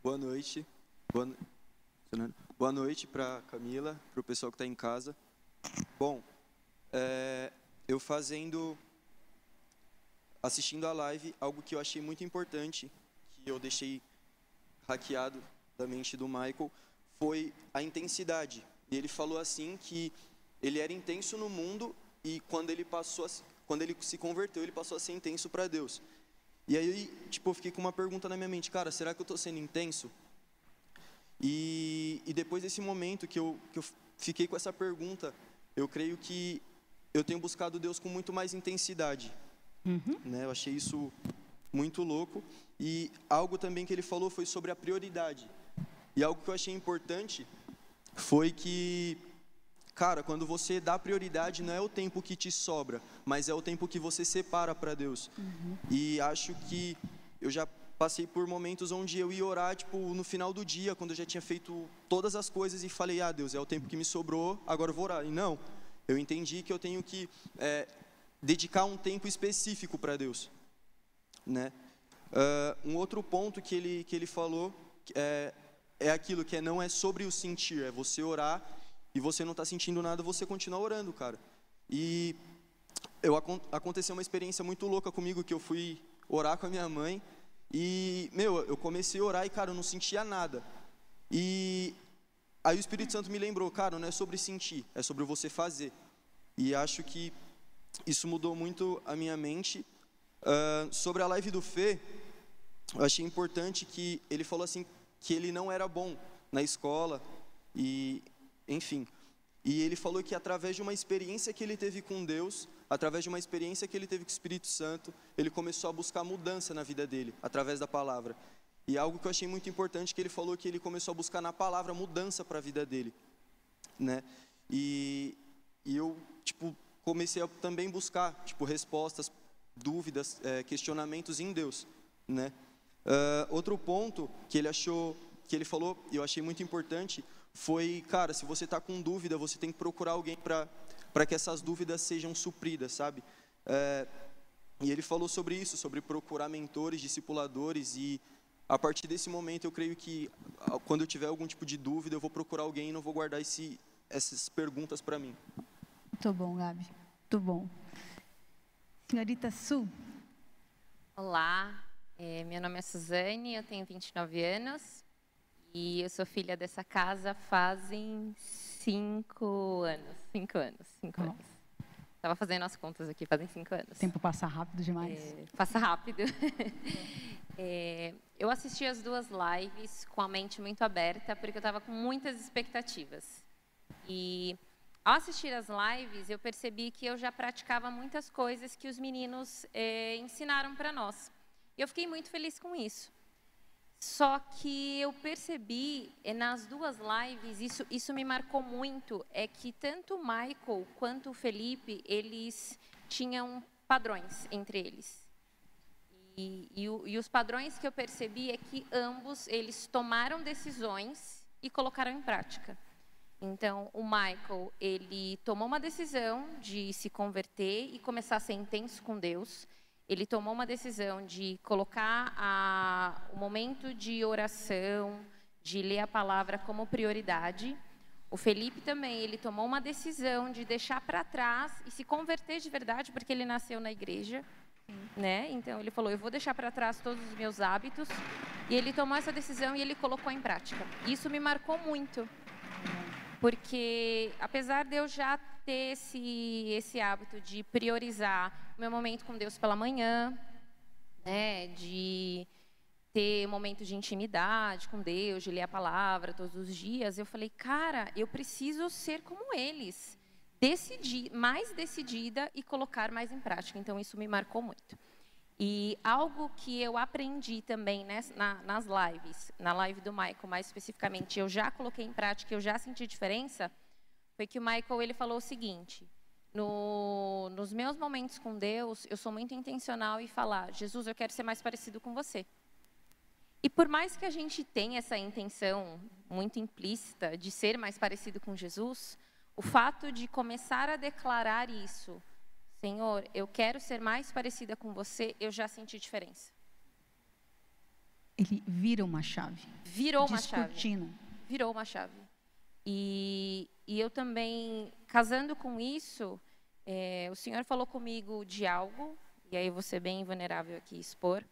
Boa noite. Boa, Boa noite para Camila, para o pessoal que está em casa. Bom, é, eu fazendo, assistindo a live, algo que eu achei muito importante, que eu deixei hackeado da mente do Michael, foi a intensidade. E ele falou assim que ele era intenso no mundo e quando ele passou, a, quando ele se converteu, ele passou a ser intenso para Deus. E aí, tipo, eu fiquei com uma pergunta na minha mente, cara, será que eu estou sendo intenso? E, e depois desse momento que eu, que eu fiquei com essa pergunta, eu creio que eu tenho buscado Deus com muito mais intensidade. Uhum. Né? Eu achei isso muito louco. E algo também que ele falou foi sobre a prioridade. E algo que eu achei importante foi que, cara, quando você dá prioridade, não é o tempo que te sobra, mas é o tempo que você separa para Deus. Uhum. E acho que eu já passei por momentos onde eu ia orar, tipo, no final do dia, quando eu já tinha feito todas as coisas e falei, ah, Deus, é o tempo que me sobrou, agora eu vou orar. E não, eu entendi que eu tenho que é, dedicar um tempo específico para Deus, né? Uh, um outro ponto que ele que ele falou é, é aquilo que é, não é sobre o sentir, é você orar e você não está sentindo nada, você continua orando, cara. E eu aconteceu uma experiência muito louca comigo que eu fui orar com a minha mãe e meu, eu comecei a orar e cara, eu não sentia nada. E Aí o Espírito Santo me lembrou, cara, não é sobre sentir, é sobre você fazer. E acho que isso mudou muito a minha mente. Uh, sobre a live do Fê, eu achei importante que ele falou assim que ele não era bom na escola e, enfim. E ele falou que através de uma experiência que ele teve com Deus, através de uma experiência que ele teve com o Espírito Santo, ele começou a buscar mudança na vida dele, através da palavra. E algo que eu achei muito importante que ele falou que ele começou a buscar na palavra mudança para a vida dele, né? E, e eu tipo comecei a também buscar tipo respostas, dúvidas, é, questionamentos em Deus, né? Uh, outro ponto que ele achou, que ele falou, eu achei muito importante, foi, cara, se você está com dúvida, você tem que procurar alguém para para que essas dúvidas sejam supridas, sabe? É, e ele falou sobre isso, sobre procurar mentores, discipuladores e a partir desse momento, eu creio que quando eu tiver algum tipo de dúvida, eu vou procurar alguém e não vou guardar esse, essas perguntas para mim. Muito bom, Gabi. Muito bom. Senhorita Su. Olá, é, meu nome é Suzane, eu tenho 29 anos e eu sou filha dessa casa fazem cinco anos. Cinco anos, cinco oh. anos. Estava fazendo as contas aqui, fazem cinco anos. O tempo passa rápido demais. É, passa rápido. É, eu assisti as duas lives com a mente muito aberta, porque eu estava com muitas expectativas. E ao assistir as lives, eu percebi que eu já praticava muitas coisas que os meninos é, ensinaram para nós. E eu fiquei muito feliz com isso. Só que eu percebi é, nas duas lives, isso, isso me marcou muito, é que tanto o Michael quanto o Felipe, eles tinham padrões entre eles. E, e, e, os padrões que eu percebi é que ambos eles tomaram decisões e colocaram em prática. Então, o Michael ele tomou uma decisão de se converter e começar a ser intenso com Deus. Ele tomou uma decisão de colocar a, o momento de oração, de ler a palavra como prioridade. O Felipe também, ele tomou uma decisão de deixar para trás e se converter de verdade, porque ele nasceu na igreja né? Então ele falou: "Eu vou deixar para trás todos os meus hábitos". E ele tomou essa decisão e ele colocou em prática. Isso me marcou muito. Porque apesar de eu já ter esse esse hábito de priorizar meu momento com Deus pela manhã, né, de ter momentos de intimidade com Deus, de ler a palavra todos os dias, eu falei, cara, eu preciso ser como eles decidir, mais decidida e colocar mais em prática. Então, isso me marcou muito. E algo que eu aprendi também né, na, nas lives, na live do Michael mais especificamente, eu já coloquei em prática, eu já senti diferença, foi que o Michael ele falou o seguinte: no, nos meus momentos com Deus, eu sou muito intencional em falar, Jesus, eu quero ser mais parecido com você. E por mais que a gente tenha essa intenção muito implícita de ser mais parecido com Jesus, o fato de começar a declarar isso, Senhor, eu quero ser mais parecida com você, eu já senti diferença. Ele vira uma chave. Virou uma chave. Virou uma chave. E, e eu também, casando com isso, é, o Senhor falou comigo de algo, e aí ser bem vulnerável aqui expor.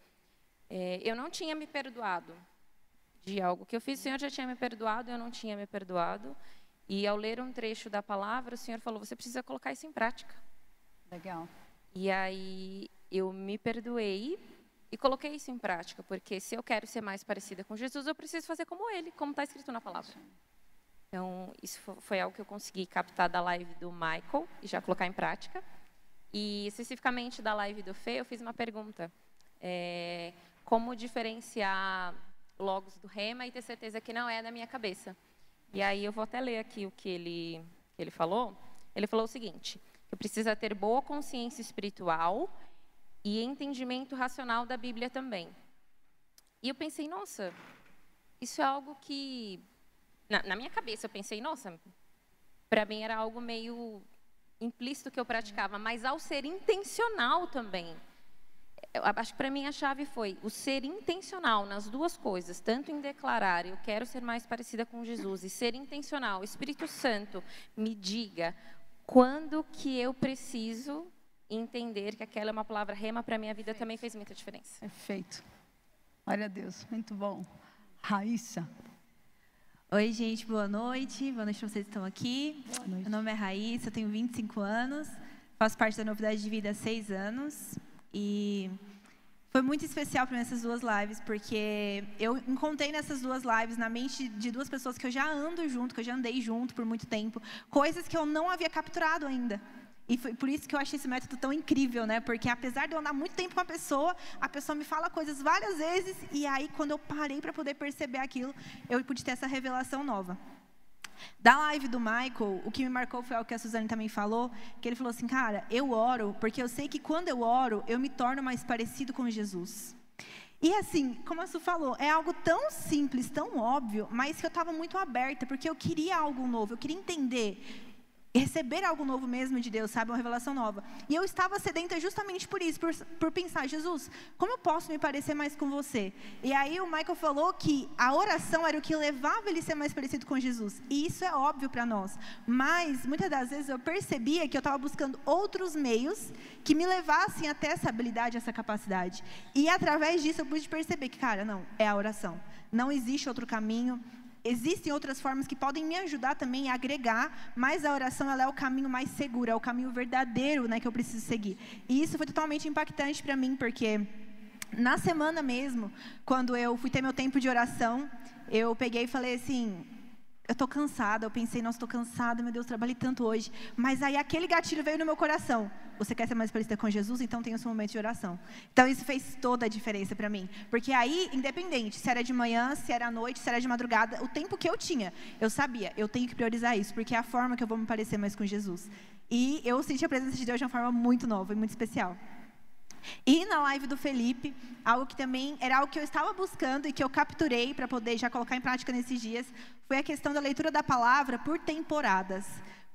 É, eu não tinha me perdoado de algo que eu fiz. O Senhor já tinha me perdoado, eu não tinha me perdoado. E ao ler um trecho da palavra, o Senhor falou: você precisa colocar isso em prática. Legal. E aí eu me perdoei e coloquei isso em prática, porque se eu quero ser mais parecida com Jesus, eu preciso fazer como ele, como está escrito na palavra. Então, isso foi algo que eu consegui captar da live do Michael e já colocar em prática. E especificamente da live do Fê, eu fiz uma pergunta. É, como diferenciar logos do rema e ter certeza que não é da minha cabeça? E aí eu vou até ler aqui o que ele, ele falou. Ele falou o seguinte, que precisa ter boa consciência espiritual e entendimento racional da Bíblia também. E eu pensei, nossa, isso é algo que na, na minha cabeça eu pensei, nossa, para mim era algo meio implícito que eu praticava, mas ao ser intencional também. Eu acho que para mim a chave foi o ser intencional nas duas coisas, tanto em declarar eu quero ser mais parecida com Jesus e ser intencional. Espírito Santo me diga quando que eu preciso entender que aquela é uma palavra rema para minha vida também fez muita diferença. Perfeito. Glória a Deus, muito bom. Raíssa. Oi, gente, boa noite. Boa noite para vocês que estão aqui. Boa noite. Meu nome é Raíssa, eu tenho 25 anos, faço parte da Novidade de Vida há seis anos. E foi muito especial para mim essas duas lives, porque eu encontrei nessas duas lives, na mente de duas pessoas que eu já ando junto, que eu já andei junto por muito tempo, coisas que eu não havia capturado ainda. E foi por isso que eu achei esse método tão incrível, né? Porque apesar de eu andar muito tempo com a pessoa, a pessoa me fala coisas várias vezes, e aí quando eu parei para poder perceber aquilo, eu pude ter essa revelação nova. Da live do Michael, o que me marcou foi algo que a Suzane também falou, que ele falou assim, cara, eu oro porque eu sei que quando eu oro, eu me torno mais parecido com Jesus. E assim, como a Su falou, é algo tão simples, tão óbvio, mas que eu estava muito aberta, porque eu queria algo novo, eu queria entender receber algo novo mesmo de Deus, sabe? Uma revelação nova. E eu estava sedenta justamente por isso, por, por pensar, Jesus, como eu posso me parecer mais com você? E aí o Michael falou que a oração era o que levava ele a ser mais parecido com Jesus. E isso é óbvio para nós. Mas, muitas das vezes, eu percebia que eu estava buscando outros meios que me levassem até essa habilidade, essa capacidade. E através disso eu pude perceber que, cara, não, é a oração. Não existe outro caminho, existem outras formas que podem me ajudar também a agregar, mas a oração ela é o caminho mais seguro, é o caminho verdadeiro né, que eu preciso seguir. E isso foi totalmente impactante para mim, porque na semana mesmo, quando eu fui ter meu tempo de oração, eu peguei e falei assim: eu estou cansada. Eu pensei, nossa, estou cansada, meu Deus, trabalhei tanto hoje. Mas aí aquele gatilho veio no meu coração. Você quer ser mais parecida com Jesus? Então tenha o seu momento de oração. Então isso fez toda a diferença para mim. Porque aí, independente se era de manhã, se era à noite, se era de madrugada, o tempo que eu tinha, eu sabia, eu tenho que priorizar isso, porque é a forma que eu vou me parecer mais com Jesus. E eu senti a presença de Deus de uma forma muito nova e muito especial. E na live do Felipe, algo que também era algo que eu estava buscando e que eu capturei para poder já colocar em prática nesses dias, foi a questão da leitura da palavra por temporadas.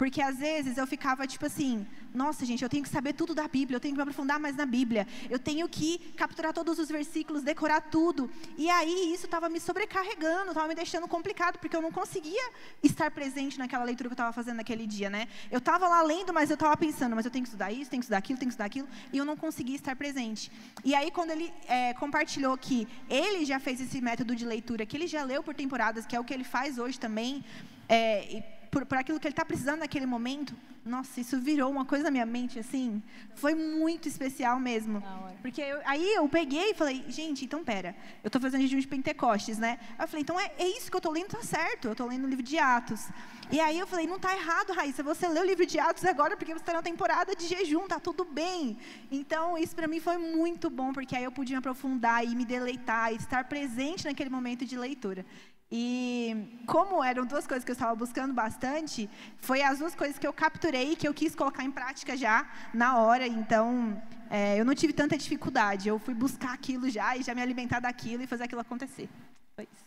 Porque às vezes eu ficava tipo assim, nossa gente, eu tenho que saber tudo da Bíblia, eu tenho que me aprofundar mais na Bíblia, eu tenho que capturar todos os versículos, decorar tudo. E aí isso estava me sobrecarregando, estava me deixando complicado, porque eu não conseguia estar presente naquela leitura que eu estava fazendo naquele dia, né? Eu estava lá lendo, mas eu estava pensando, mas eu tenho que estudar isso, tenho que estudar aquilo, tenho que estudar aquilo, e eu não conseguia estar presente. E aí quando ele é, compartilhou que ele já fez esse método de leitura, que ele já leu por temporadas, que é o que ele faz hoje também, é, por, por aquilo que ele está precisando naquele momento, nossa, isso virou uma coisa na minha mente, assim, foi muito especial mesmo. Porque eu, aí eu peguei e falei, gente, então pera, eu estou fazendo jejum de Pentecostes, né? Aí eu falei, então é, é isso que eu estou lendo, tá certo, eu estou lendo o livro de Atos. E aí eu falei, não está errado, Raíssa, você leu o livro de Atos agora porque você está na temporada de jejum, tá tudo bem. Então isso para mim foi muito bom, porque aí eu pude me aprofundar e me deleitar, e estar presente naquele momento de leitura. E como eram duas coisas que eu estava buscando bastante, foi as duas coisas que eu capturei que eu quis colocar em prática já na hora. Então, é, eu não tive tanta dificuldade. Eu fui buscar aquilo já e já me alimentar daquilo e fazer aquilo acontecer. Foi isso.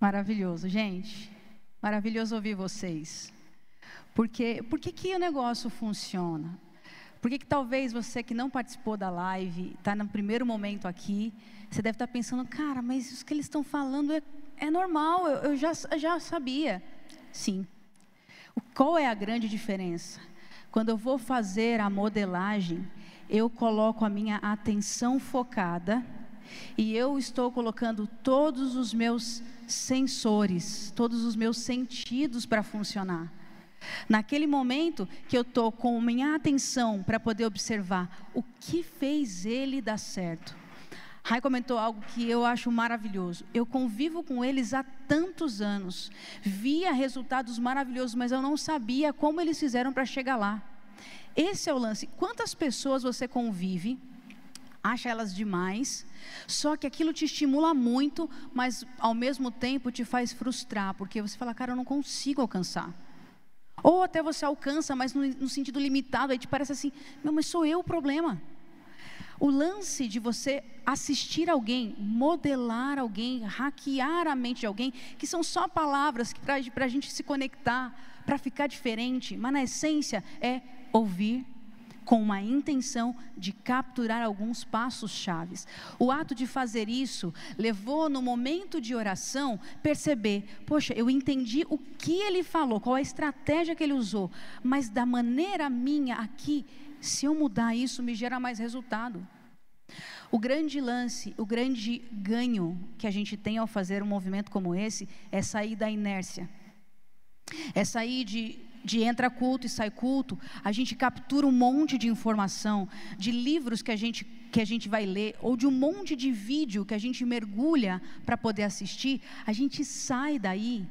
Maravilhoso, gente. Maravilhoso ouvir vocês. Porque, por que, que o negócio funciona? Por que, que talvez você que não participou da live, está no primeiro momento aqui, você deve estar tá pensando, cara, mas o que eles estão falando é é normal, eu, eu já, já sabia. Sim. Qual é a grande diferença? Quando eu vou fazer a modelagem, eu coloco a minha atenção focada e eu estou colocando todos os meus sensores, todos os meus sentidos para funcionar. Naquele momento que eu estou com minha atenção para poder observar o que fez ele dar certo. Rai comentou algo que eu acho maravilhoso. Eu convivo com eles há tantos anos, via resultados maravilhosos, mas eu não sabia como eles fizeram para chegar lá. Esse é o lance. Quantas pessoas você convive, acha elas demais, só que aquilo te estimula muito, mas ao mesmo tempo te faz frustrar, porque você fala, cara, eu não consigo alcançar. Ou até você alcança, mas no, no sentido limitado, aí te parece assim, meu, mas sou eu o problema. O lance de você assistir alguém, modelar alguém, hackear a mente de alguém, que são só palavras para a gente se conectar, para ficar diferente, mas na essência é ouvir com uma intenção de capturar alguns passos chaves. O ato de fazer isso levou no momento de oração perceber, poxa, eu entendi o que ele falou, qual a estratégia que ele usou, mas da maneira minha aqui, se eu mudar isso me gera mais resultado. O grande lance, o grande ganho que a gente tem ao fazer um movimento como esse é sair da inércia. É sair de de entra culto e sai culto, a gente captura um monte de informação, de livros que a gente, que a gente vai ler, ou de um monte de vídeo que a gente mergulha para poder assistir, a gente sai daí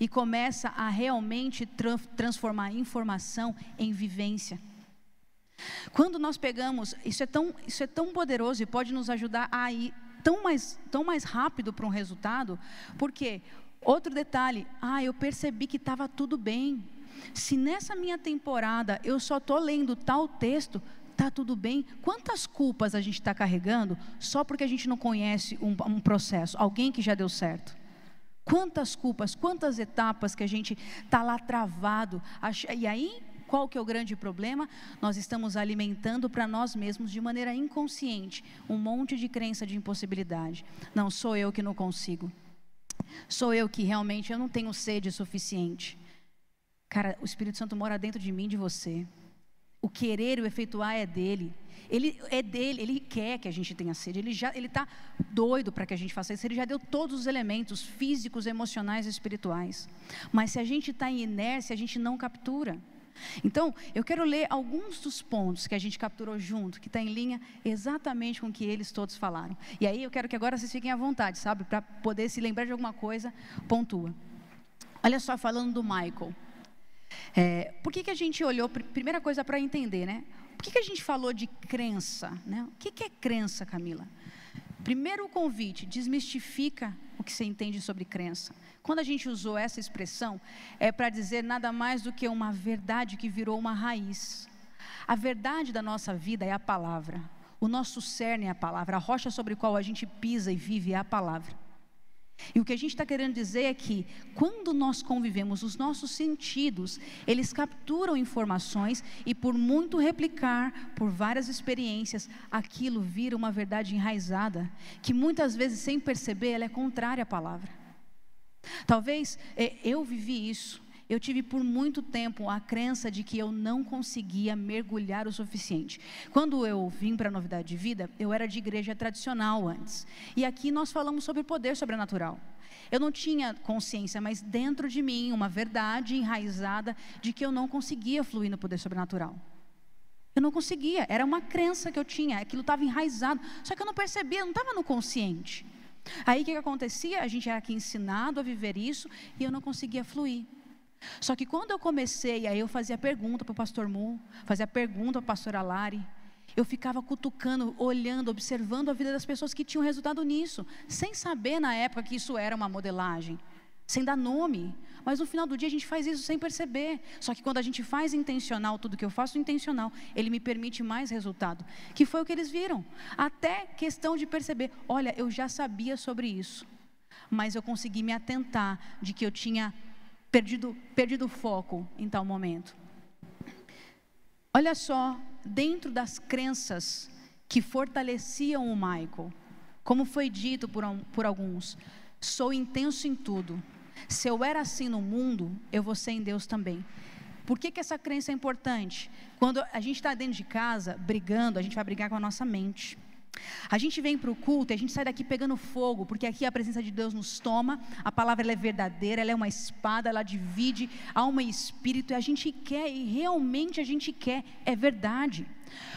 e começa a realmente tra transformar informação em vivência. Quando nós pegamos, isso é tão, isso é tão poderoso e pode nos ajudar a ir tão mais, tão mais rápido para um resultado, porque outro detalhe, ah, eu percebi que estava tudo bem, se nessa minha temporada eu só estou lendo tal texto, tá tudo bem. Quantas culpas a gente está carregando só porque a gente não conhece um, um, processo, alguém que já deu certo? Quantas culpas, quantas etapas que a gente está lá travado. E aí, qual que é o grande problema? Nós estamos alimentando para nós mesmos de maneira inconsciente um monte de crença de impossibilidade. Não, sou eu que não consigo. Sou eu que realmente eu não tenho sede suficiente. Cara, o Espírito Santo mora dentro de mim de você. O querer e o efetuar é dele. Ele é dele, ele quer que a gente tenha sede. Ele já ele está doido para que a gente faça isso. Ele já deu todos os elementos físicos, emocionais e espirituais. Mas se a gente está em inércia, a gente não captura. Então, eu quero ler alguns dos pontos que a gente capturou junto, que está em linha exatamente com o que eles todos falaram. E aí eu quero que agora vocês fiquem à vontade, sabe? Para poder se lembrar de alguma coisa, pontua. Olha só, falando do Michael. É, por que, que a gente olhou, primeira coisa para entender, né? Por que, que a gente falou de crença? Né? O que, que é crença, Camila? Primeiro convite, desmistifica o que você entende sobre crença. Quando a gente usou essa expressão, é para dizer nada mais do que uma verdade que virou uma raiz. A verdade da nossa vida é a palavra. O nosso cerne é a palavra. A rocha sobre a qual a gente pisa e vive é a palavra. E o que a gente está querendo dizer é que, quando nós convivemos, os nossos sentidos, eles capturam informações e, por muito replicar, por várias experiências, aquilo vira uma verdade enraizada, que muitas vezes, sem perceber, ela é contrária à palavra. Talvez é, eu vivi isso, eu tive por muito tempo a crença de que eu não conseguia mergulhar o suficiente. Quando eu vim para a novidade de vida, eu era de igreja tradicional antes. E aqui nós falamos sobre o poder sobrenatural. Eu não tinha consciência, mas dentro de mim, uma verdade enraizada de que eu não conseguia fluir no poder sobrenatural. Eu não conseguia, era uma crença que eu tinha, aquilo estava enraizado, só que eu não percebia, não estava no consciente. Aí o que, que acontecia? A gente era aqui ensinado a viver isso e eu não conseguia fluir. Só que quando eu comecei, aí eu fazia pergunta para o pastor Mu, fazia pergunta para a pastora Lari, eu ficava cutucando, olhando, observando a vida das pessoas que tinham resultado nisso, sem saber na época que isso era uma modelagem, sem dar nome. Mas no final do dia a gente faz isso sem perceber. Só que quando a gente faz intencional tudo que eu faço intencional, ele me permite mais resultado. Que foi o que eles viram. Até questão de perceber, olha, eu já sabia sobre isso, mas eu consegui me atentar de que eu tinha perdido, perdido o foco em tal momento. Olha só, dentro das crenças que fortaleciam o Michael, como foi dito por, por alguns, sou intenso em tudo. Se eu era assim no mundo, eu vou ser em Deus também. Por que, que essa crença é importante? Quando a gente está dentro de casa brigando, a gente vai brigar com a nossa mente. A gente vem para o culto e a gente sai daqui pegando fogo, porque aqui a presença de Deus nos toma, a palavra é verdadeira, ela é uma espada, ela divide alma e espírito, e a gente quer, e realmente a gente quer, é verdade.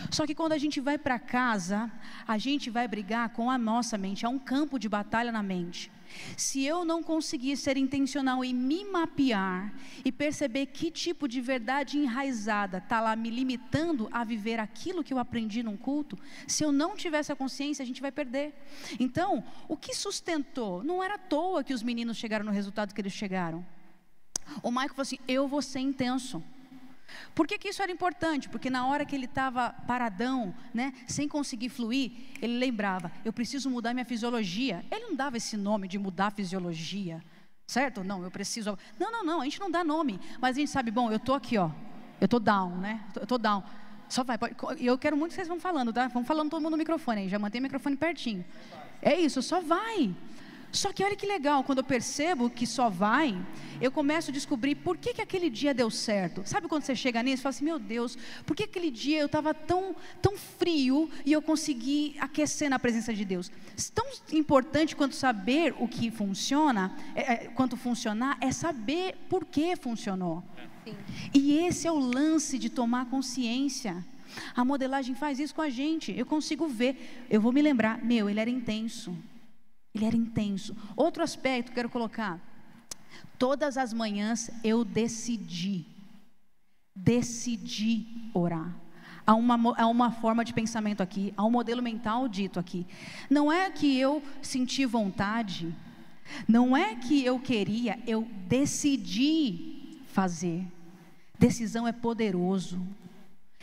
Só que quando a gente vai para casa, a gente vai brigar com a nossa mente, há um campo de batalha na mente. Se eu não conseguir ser intencional em me mapear e perceber que tipo de verdade enraizada está lá me limitando a viver aquilo que eu aprendi num culto, se eu não tiver essa consciência, a gente vai perder. Então, o que sustentou? Não era à toa que os meninos chegaram no resultado que eles chegaram. O Michael falou assim: eu vou ser intenso. Por que, que isso era importante? Porque na hora que ele estava paradão, né, sem conseguir fluir, ele lembrava: eu preciso mudar minha fisiologia. Ele não dava esse nome de mudar a fisiologia, certo? Não, eu preciso. Não, não, não, a gente não dá nome, mas a gente sabe, bom, eu estou aqui, ó, eu estou down, né? Eu estou down. Só vai. E eu quero muito que vocês vão falando, tá? Vamos falando todo mundo no microfone aí, já mantém o microfone pertinho. É isso, só vai. Só que olha que legal, quando eu percebo que só vai, eu começo a descobrir por que, que aquele dia deu certo. Sabe quando você chega nisso e fala assim, meu Deus, por que aquele dia eu estava tão, tão frio e eu consegui aquecer na presença de Deus? Tão importante quanto saber o que funciona, é, é, quanto funcionar, é saber por que funcionou. Sim. E esse é o lance de tomar consciência. A modelagem faz isso com a gente. Eu consigo ver, eu vou me lembrar, meu, ele era intenso. Ele era intenso. Outro aspecto que quero colocar. Todas as manhãs eu decidi, decidi orar. Há uma, há uma forma de pensamento aqui, há um modelo mental dito aqui. Não é que eu senti vontade, não é que eu queria, eu decidi fazer. Decisão é poderoso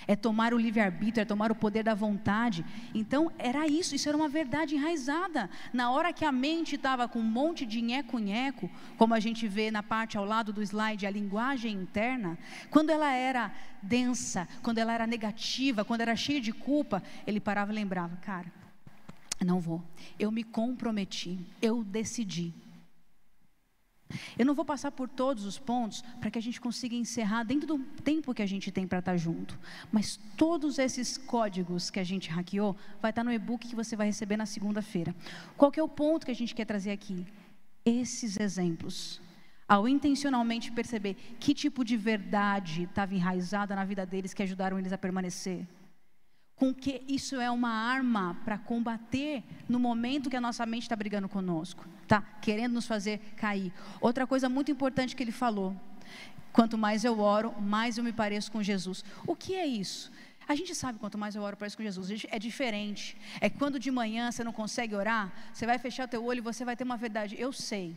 é tomar o livre-arbítrio, é tomar o poder da vontade. Então, era isso, isso era uma verdade enraizada. Na hora que a mente estava com um monte de nheco-nheco, como a gente vê na parte ao lado do slide, a linguagem interna, quando ela era densa, quando ela era negativa, quando era cheia de culpa, ele parava e lembrava: cara, não vou, eu me comprometi, eu decidi. Eu não vou passar por todos os pontos para que a gente consiga encerrar dentro do tempo que a gente tem para estar junto. Mas todos esses códigos que a gente hackeou vai estar no e-book que você vai receber na segunda-feira. Qual é o ponto que a gente quer trazer aqui? Esses exemplos. Ao intencionalmente perceber que tipo de verdade estava enraizada na vida deles que ajudaram eles a permanecer com que isso é uma arma para combater no momento que a nossa mente está brigando conosco, tá? Querendo nos fazer cair. Outra coisa muito importante que ele falou: quanto mais eu oro, mais eu me pareço com Jesus. O que é isso? A gente sabe quanto mais eu oro, pareço com Jesus. É diferente. É quando de manhã você não consegue orar, você vai fechar o teu olho e você vai ter uma verdade. Eu sei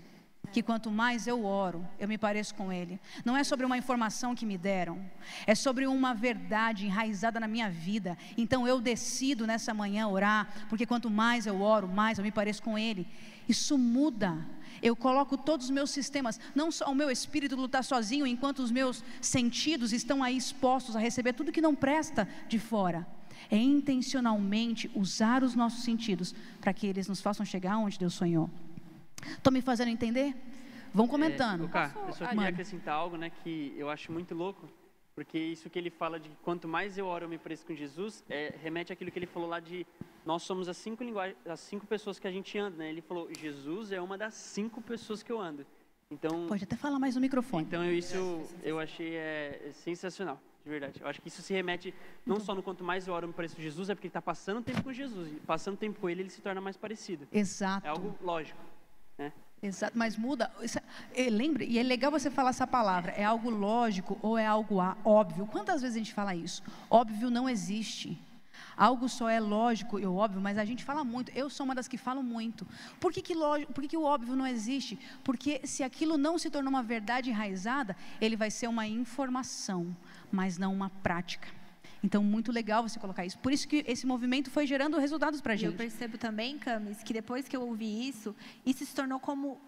que quanto mais eu oro, eu me pareço com Ele. Não é sobre uma informação que me deram, é sobre uma verdade enraizada na minha vida. Então eu decido nessa manhã orar, porque quanto mais eu oro, mais eu me pareço com Ele. Isso muda. Eu coloco todos os meus sistemas, não só o meu espírito lutar sozinho, enquanto os meus sentidos estão aí expostos a receber tudo que não presta de fora. É intencionalmente usar os nossos sentidos para que eles nos façam chegar onde Deus sonhou. Estão me fazendo entender? Vão comentando. É, Cá, eu só queria acrescentar algo né, que eu acho muito louco, porque isso que ele fala de quanto mais eu oro eu me pareço com Jesus, é, remete àquilo que ele falou lá de nós somos as cinco, linguagens, as cinco pessoas que a gente anda. Né? Ele falou, Jesus é uma das cinco pessoas que eu ando. Então, Pode até falar mais no microfone. Então eu, isso eu achei é, sensacional, de verdade. Eu acho que isso se remete não só no quanto mais eu oro eu me pareço com Jesus, é porque ele está passando tempo com Jesus. E passando tempo com ele, ele se torna mais parecido. Exato. É algo lógico. Né? Exato, mas muda. É, lembre, e é legal você falar essa palavra. É algo lógico ou é algo óbvio? Quantas vezes a gente fala isso? Óbvio não existe. Algo só é lógico e óbvio, mas a gente fala muito. Eu sou uma das que falo muito. Por que, que, lógico, por que, que o óbvio não existe? Porque se aquilo não se tornou uma verdade enraizada, ele vai ser uma informação, mas não uma prática. Então, muito legal você colocar isso. Por isso que esse movimento foi gerando resultados para a gente. Eu percebo também, Camis, que depois que eu ouvi isso, isso se tornou como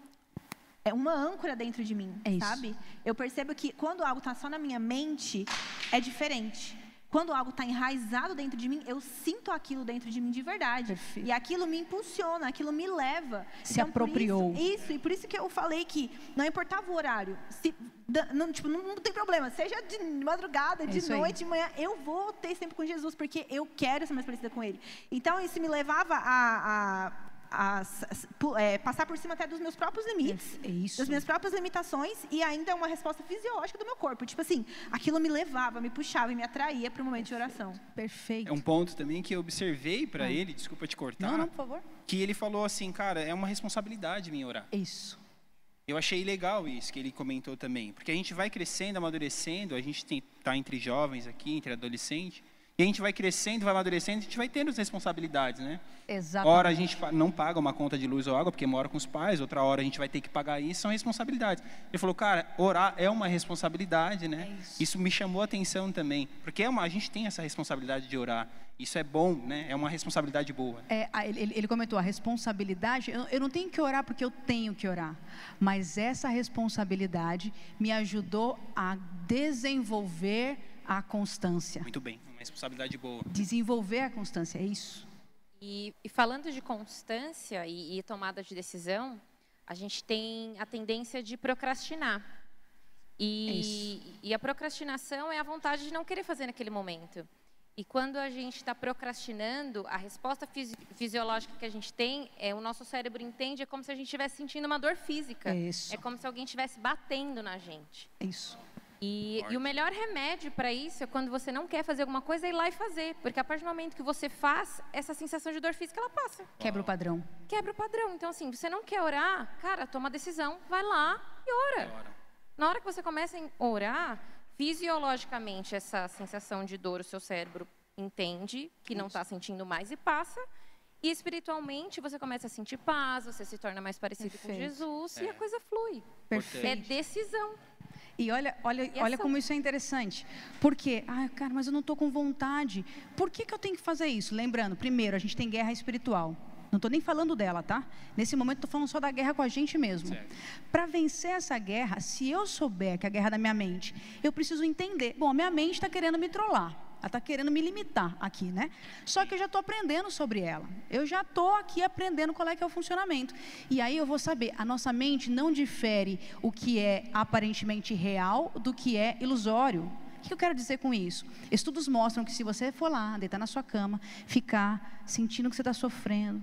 é uma âncora dentro de mim, é sabe? Eu percebo que quando algo está só na minha mente, é diferente. Quando algo está enraizado dentro de mim, eu sinto aquilo dentro de mim de verdade. Perfeito. E aquilo me impulsiona, aquilo me leva. Se Então, apropriou. Isso, isso, e por isso que eu falei que não importava o horário. Se, não, tipo, não, não tem problema, seja de madrugada, É de aí. noite, de manhã, eu vou ter tempo com Jesus, porque eu quero ser mais parecida com Ele. Então, isso me levava a, a- a s- s- pu- é, passar por cima até dos meus próprios limites É isso. das minhas próprias limitações e ainda uma resposta fisiológica do meu corpo. Tipo assim, aquilo me levava, me puxava e me atraía para o momento de oração. Perfeito. É um ponto também que eu observei para ele, desculpa te cortar, Não, não, por favor. que ele falou assim, cara, é uma responsabilidade minha orar. Isso. Eu achei legal isso que ele comentou também, porque a gente vai crescendo, amadurecendo, a gente está entre jovens aqui, entre adolescentes, e a gente vai crescendo, vai amadurecendo, a gente vai tendo as responsabilidades, né? Exatamente. Hora a gente não paga uma conta de luz ou água porque mora com os pais, outra hora a gente vai ter que pagar isso, são responsabilidades. Ele falou, cara, orar é uma responsabilidade, né? É isso. me chamou a atenção também, porque é uma, a gente tem essa responsabilidade de orar. Isso é bom, né? É uma responsabilidade boa. É, ele, ele comentou a responsabilidade. Eu, eu não tenho que orar porque eu tenho que orar, mas essa responsabilidade me ajudou a desenvolver a constância. Muito bem, responsabilidade boa. Desenvolver a constância, é isso. E, e falando de constância e, e tomada de decisão, a gente tem a tendência de procrastinar. É E, e a procrastinação é a vontade de não querer fazer naquele momento. E quando a gente está procrastinando, a resposta fisi- fisiológica que a gente tem é o nosso cérebro entende é como se a gente estivesse sentindo uma dor física. É isso. É como se alguém estivesse batendo na gente. É isso. E, e o melhor remédio para isso é quando você não quer fazer alguma coisa, é ir lá e fazer. Porque a partir do momento que você faz, essa sensação de dor física, ela passa. Quebra o padrão. Quebra o padrão. Então, assim, você não quer orar, cara, toma decisão, vai lá e ora. Ora. Na hora que você começa a orar, fisiologicamente, essa sensação de dor, o seu cérebro entende que não está sentindo mais e passa. E espiritualmente, você começa a sentir paz, você se torna mais parecido com Perfeito. Jesus e É. a coisa flui. É Perfeito. decisão. E olha, olha, E olha ação. como isso é interessante. Por quê? Ah, cara, mas eu não estou com vontade. Por que, que eu tenho que fazer isso? Lembrando, primeiro, a gente tem guerra espiritual. Não estou nem falando dela, tá? Nesse momento estou falando só da guerra com a gente mesmo. Para vencer essa guerra, se eu souber que é a guerra da minha mente, eu preciso entender. Bom, a minha mente está querendo me trollar. Ela está querendo me limitar aqui, né? Só que eu já estou aprendendo sobre ela. Eu já estou aqui aprendendo qual é que é o funcionamento. E aí eu vou saber, a nossa mente não difere o que é aparentemente real do que é ilusório. O que eu quero dizer com isso? Estudos mostram que se você for lá, deitar na sua cama, ficar sentindo que você está sofrendo,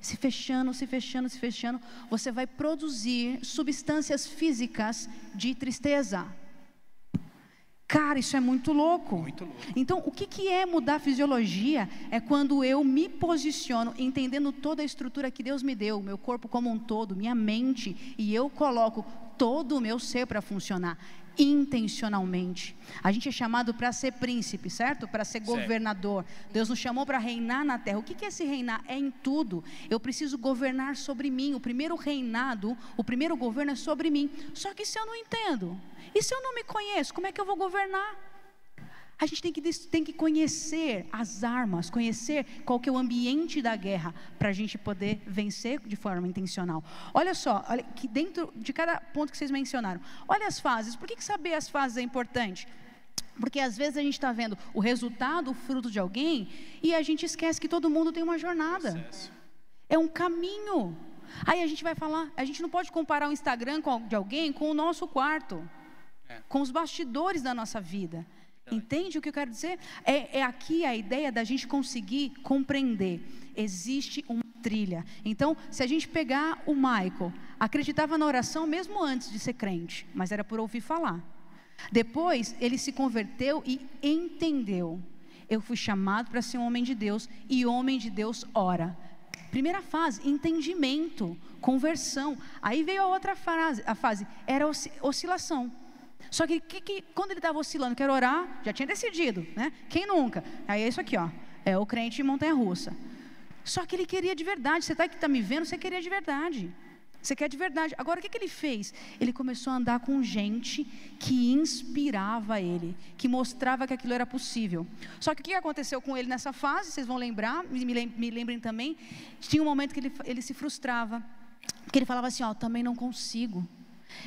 se fechando, se fechando, se fechando, você vai produzir substâncias físicas de tristeza. Cara, isso é muito louco. Muito louco. Então, o que, que é mudar a fisiologia? É quando eu me posiciono, entendendo toda a estrutura que Deus me deu, meu corpo como um todo, minha mente, e eu coloco todo o meu ser para funcionar intencionalmente. A gente é chamado para ser príncipe, certo? Para ser Certo. governador. Deus nos chamou para reinar na terra. O que que é se reinar? É em tudo. Eu preciso governar sobre mim. O primeiro reinado, o primeiro governo é sobre mim. Só que se eu não entendo, e se eu não me conheço, como é que eu vou governar? A gente tem que, tem que conhecer as armas, conhecer qual que é o ambiente da guerra, para a gente poder vencer de forma intencional. Olha só, olha, que dentro de cada ponto que vocês mencionaram, olha as fases. Por que, que saber as fases é importante? Porque às vezes a gente está vendo o resultado, o fruto de alguém, e a gente esquece que todo mundo tem uma jornada. É um caminho. Aí a gente vai falar, a gente não pode comparar o Instagram de alguém com o nosso quarto. Com os bastidores da nossa vida. Entende o que eu quero dizer? É, é aqui a ideia da gente conseguir compreender. Existe uma trilha. Então, se a gente pegar o Michael, acreditava na oração mesmo antes de ser crente, mas era por ouvir falar. Depois, ele se converteu e entendeu. Eu fui chamado para ser um homem de Deus e homem de Deus ora. Primeira fase, entendimento, conversão. Aí veio a outra fase, a fase era osci- oscilação. Só que, que- que- quando ele estava oscilando, quero orar, já tinha decidido, né? Quem nunca? Aí é isso aqui, ó. É o crente em montanha-russa. Só que ele queria de verdade. Você está que está me vendo, você queria de verdade. Você quer de verdade. Agora, o que, que ele fez? Ele começou a andar com gente que inspirava ele, que mostrava que aquilo era possível. Só que o que aconteceu com ele nessa fase, vocês vão lembrar, me, me lem- me lembrem também, tinha um momento que ele, ele se frustrava, porque ele falava assim: Ó, também não consigo.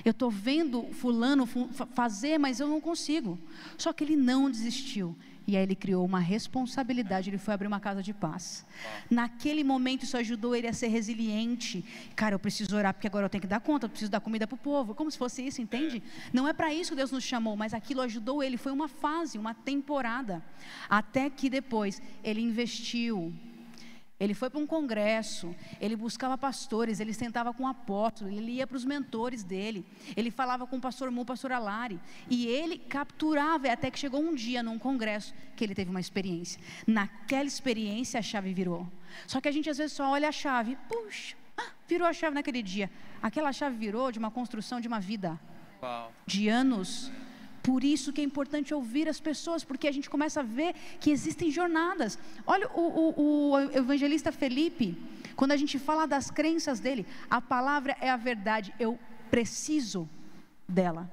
Eu estou vendo fulano fu- fa- fazer, mas eu não consigo. Só que ele não desistiu. E aí ele criou uma responsabilidade, ele foi abrir uma casa de paz. Naquele momento isso ajudou ele a ser resiliente. Cara, eu preciso orar porque agora eu tenho que dar conta, eu preciso dar comida para o povo. Como se fosse isso, entende? Não é para isso que Deus nos chamou, mas aquilo ajudou ele. Foi uma fase, uma temporada. Até que depois ele investiu ele foi para um congresso, ele buscava pastores, ele sentava com apóstolos, ele ia para os mentores dele, ele falava com o pastor Mu, o pastor Alari, e ele capturava, até que chegou um dia num congresso que ele teve uma experiência. Naquela experiência a chave virou. Só que a gente às vezes só olha a chave, puxa, ah, virou a chave naquele dia. Aquela chave virou de uma construção de uma vida, de anos por isso que é importante ouvir as pessoas, porque a gente começa a ver que existem jornadas. Olha o, o, o evangelista Felipe, quando a gente fala das crenças dele, a palavra é a verdade, eu preciso dela.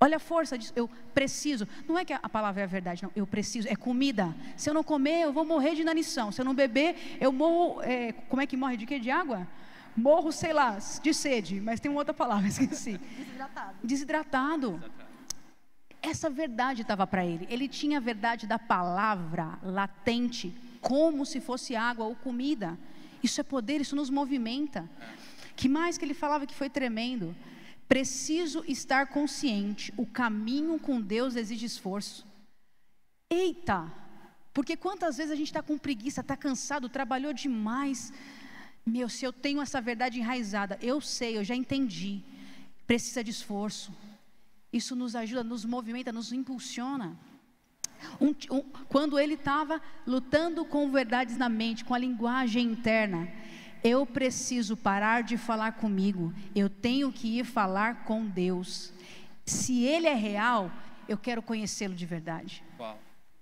Olha a força disso, eu preciso. Não é que a palavra é a verdade, não, eu preciso, é comida. Se eu não comer, eu vou morrer de inanição. Se eu não beber, eu morro. É, como é que morre de quê? De água? Morro, sei lá, de sede, mas tem uma outra palavra, esqueci. Desidratado. Desidratado. Essa verdade estava para ele. Ele tinha a verdade da palavra latente, como se fosse água ou comida. Isso é poder, isso nos movimenta. Que mais que ele falava que foi tremendo? Preciso estar consciente. O caminho com Deus exige esforço. Eita! Porque quantas vezes a gente está com preguiça, está cansado, trabalhou demais. Meu, se eu tenho essa verdade enraizada, eu sei, eu já entendi. Precisa de esforço. Isso nos ajuda, nos movimenta, nos impulsiona. Um, um, quando ele estava lutando com verdades na mente, com a linguagem interna, eu preciso parar de falar comigo, eu tenho que ir falar com Deus. Se Ele é real, eu quero conhecê-lo de verdade.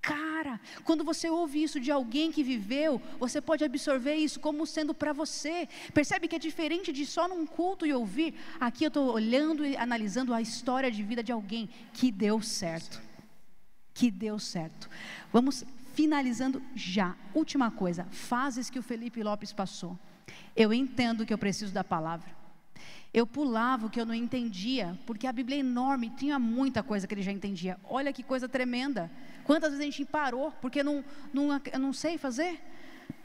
Cara, quando você ouve isso de alguém que viveu, você pode absorver isso como sendo para você. Percebe que é diferente de só num culto e ouvir. Aqui eu estou olhando e analisando a história de vida de alguém que deu certo. Que deu certo. Vamos finalizando já. Última coisa: fases que o Felipe Lopes passou. Eu entendo que eu preciso da palavra. Eu pulava o que eu não entendia, porque a Bíblia é enorme, tinha muita coisa que ele já entendia. Olha que coisa tremenda. Quantas vezes a gente parou porque não, não, eu não sei fazer?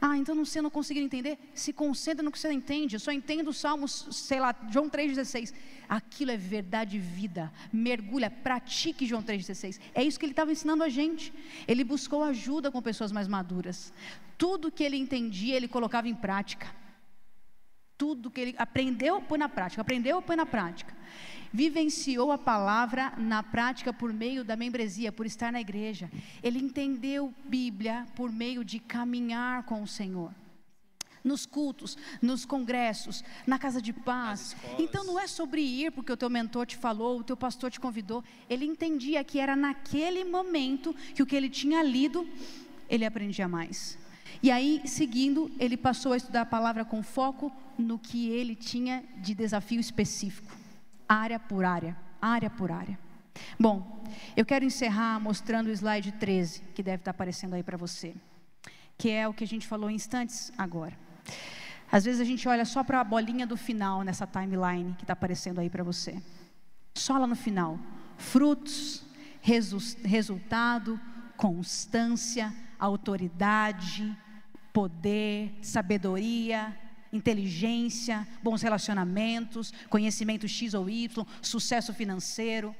Ah, então não sei, não consigo entender. Se concentra no que você entende. Eu só entendo o Salmos, sei lá, João 3,16. Aquilo é verdade e vida. Mergulha, pratique João 3,16. É isso que ele estava ensinando a gente. Ele buscou ajuda com pessoas mais maduras. Tudo que ele entendia, ele colocava em prática tudo que ele aprendeu, põe na prática, aprendeu, põe na prática. Vivenciou a palavra na prática por meio da membresia, por estar na igreja. Ele entendeu Bíblia por meio de caminhar com o Senhor. Nos cultos, nos congressos, na casa de paz. Então não é sobre ir porque o teu mentor te falou, o teu pastor te convidou. Ele entendia que era naquele momento que o que ele tinha lido, ele aprendia mais. E aí, seguindo, ele passou a estudar a palavra com foco no que ele tinha de desafio específico, área por área, área por área. Bom, eu quero encerrar mostrando o slide 13, que deve estar aparecendo aí para você, que é o que a gente falou em instantes agora. Às vezes a gente olha só para a bolinha do final nessa timeline que está aparecendo aí para você. Só lá no final. Frutos, resu resultado, constância, autoridade, poder, sabedoria, inteligência, bons relacionamentos, conhecimento X ou Y, sucesso financeiro.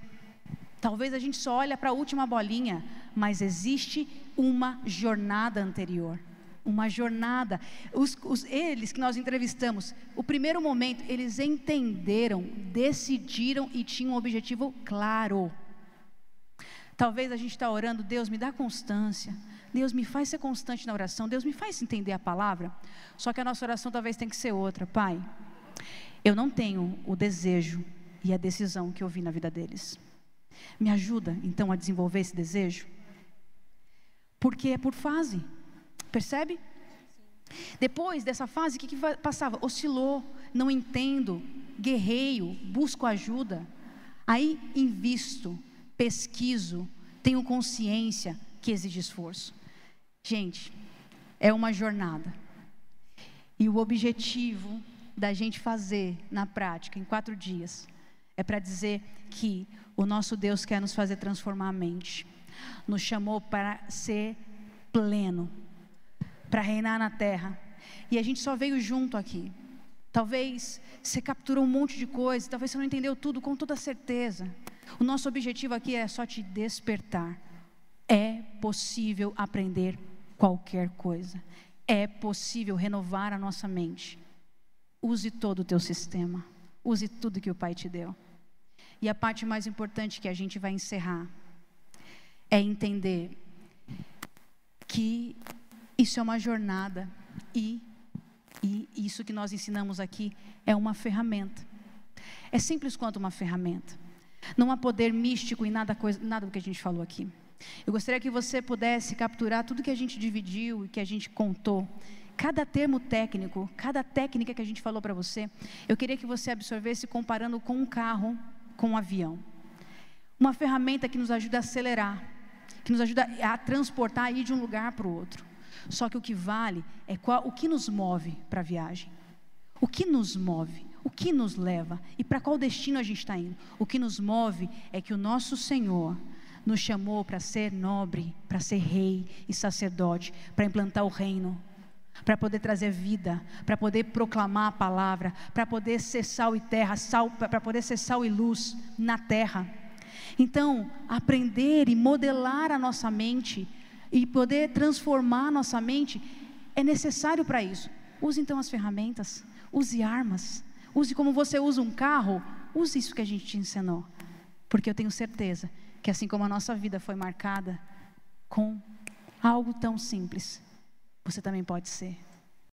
Talvez a gente só olha para a última bolinha, mas existe uma jornada anterior. Uma jornada. Os, os, eles que nós entrevistamos, o primeiro momento, eles entenderam, decidiram e tinham um objetivo claro. Talvez a gente está orando, Deus me dá constância, Deus me faz ser constante na oração, Deus me faz entender a palavra. Só que a nossa oração talvez tenha que ser outra. Pai, eu não tenho o desejo e a decisão que eu vi na vida deles. Me ajuda então a desenvolver esse desejo? Porque é por fase, percebe? Depois dessa fase, o que, que passava? Oscilou, não entendo, guerreio, busco ajuda. Aí invisto, pesquiso, tenho consciência que exige esforço. Gente, é uma jornada. E o objetivo da gente fazer na prática, em quatro dias, é para dizer que o nosso Deus quer nos fazer transformar a mente. nos chamou para ser pleno, para reinar na terra. E a gente só veio junto aqui. Talvez você capturou um monte de coisa, talvez você não entendeu tudo com toda certeza. O nosso objetivo aqui é só te despertar. É possível aprender qualquer coisa. É possível renovar a nossa mente. Use todo o teu sistema. Use tudo que o Pai te deu. E a parte mais importante que a gente vai encerrar é entender que isso é uma jornada e, e isso que nós ensinamos aqui é uma ferramenta. É simples quanto uma ferramenta. Não há poder místico em nada, coisa, nada do que a gente falou aqui. Eu gostaria que você pudesse capturar tudo que a gente dividiu e que a gente contou. Cada termo técnico, cada técnica que a gente falou para você, eu queria que você absorvesse comparando com um carro, com um avião. Uma ferramenta que nos ajuda a acelerar, que nos ajuda a transportar ir de um lugar para o outro. Só que o que vale é qual, o que nos move para a viagem. O que nos move? O que nos leva? E para qual destino a gente está indo? O que nos move é que o nosso Senhor nos chamou para ser nobre, para ser rei e sacerdote, para implantar o reino, para poder trazer vida, para poder proclamar a palavra, para poder ser sal e terra, para poder ser sal e luz na terra. Então, aprender e modelar a nossa mente e poder transformar a nossa mente é necessário para isso. Use então as ferramentas, use armas, use como você usa um carro, use isso que a gente te ensinou. Porque eu tenho certeza que assim como a nossa vida foi marcada com algo tão simples, você também pode ser.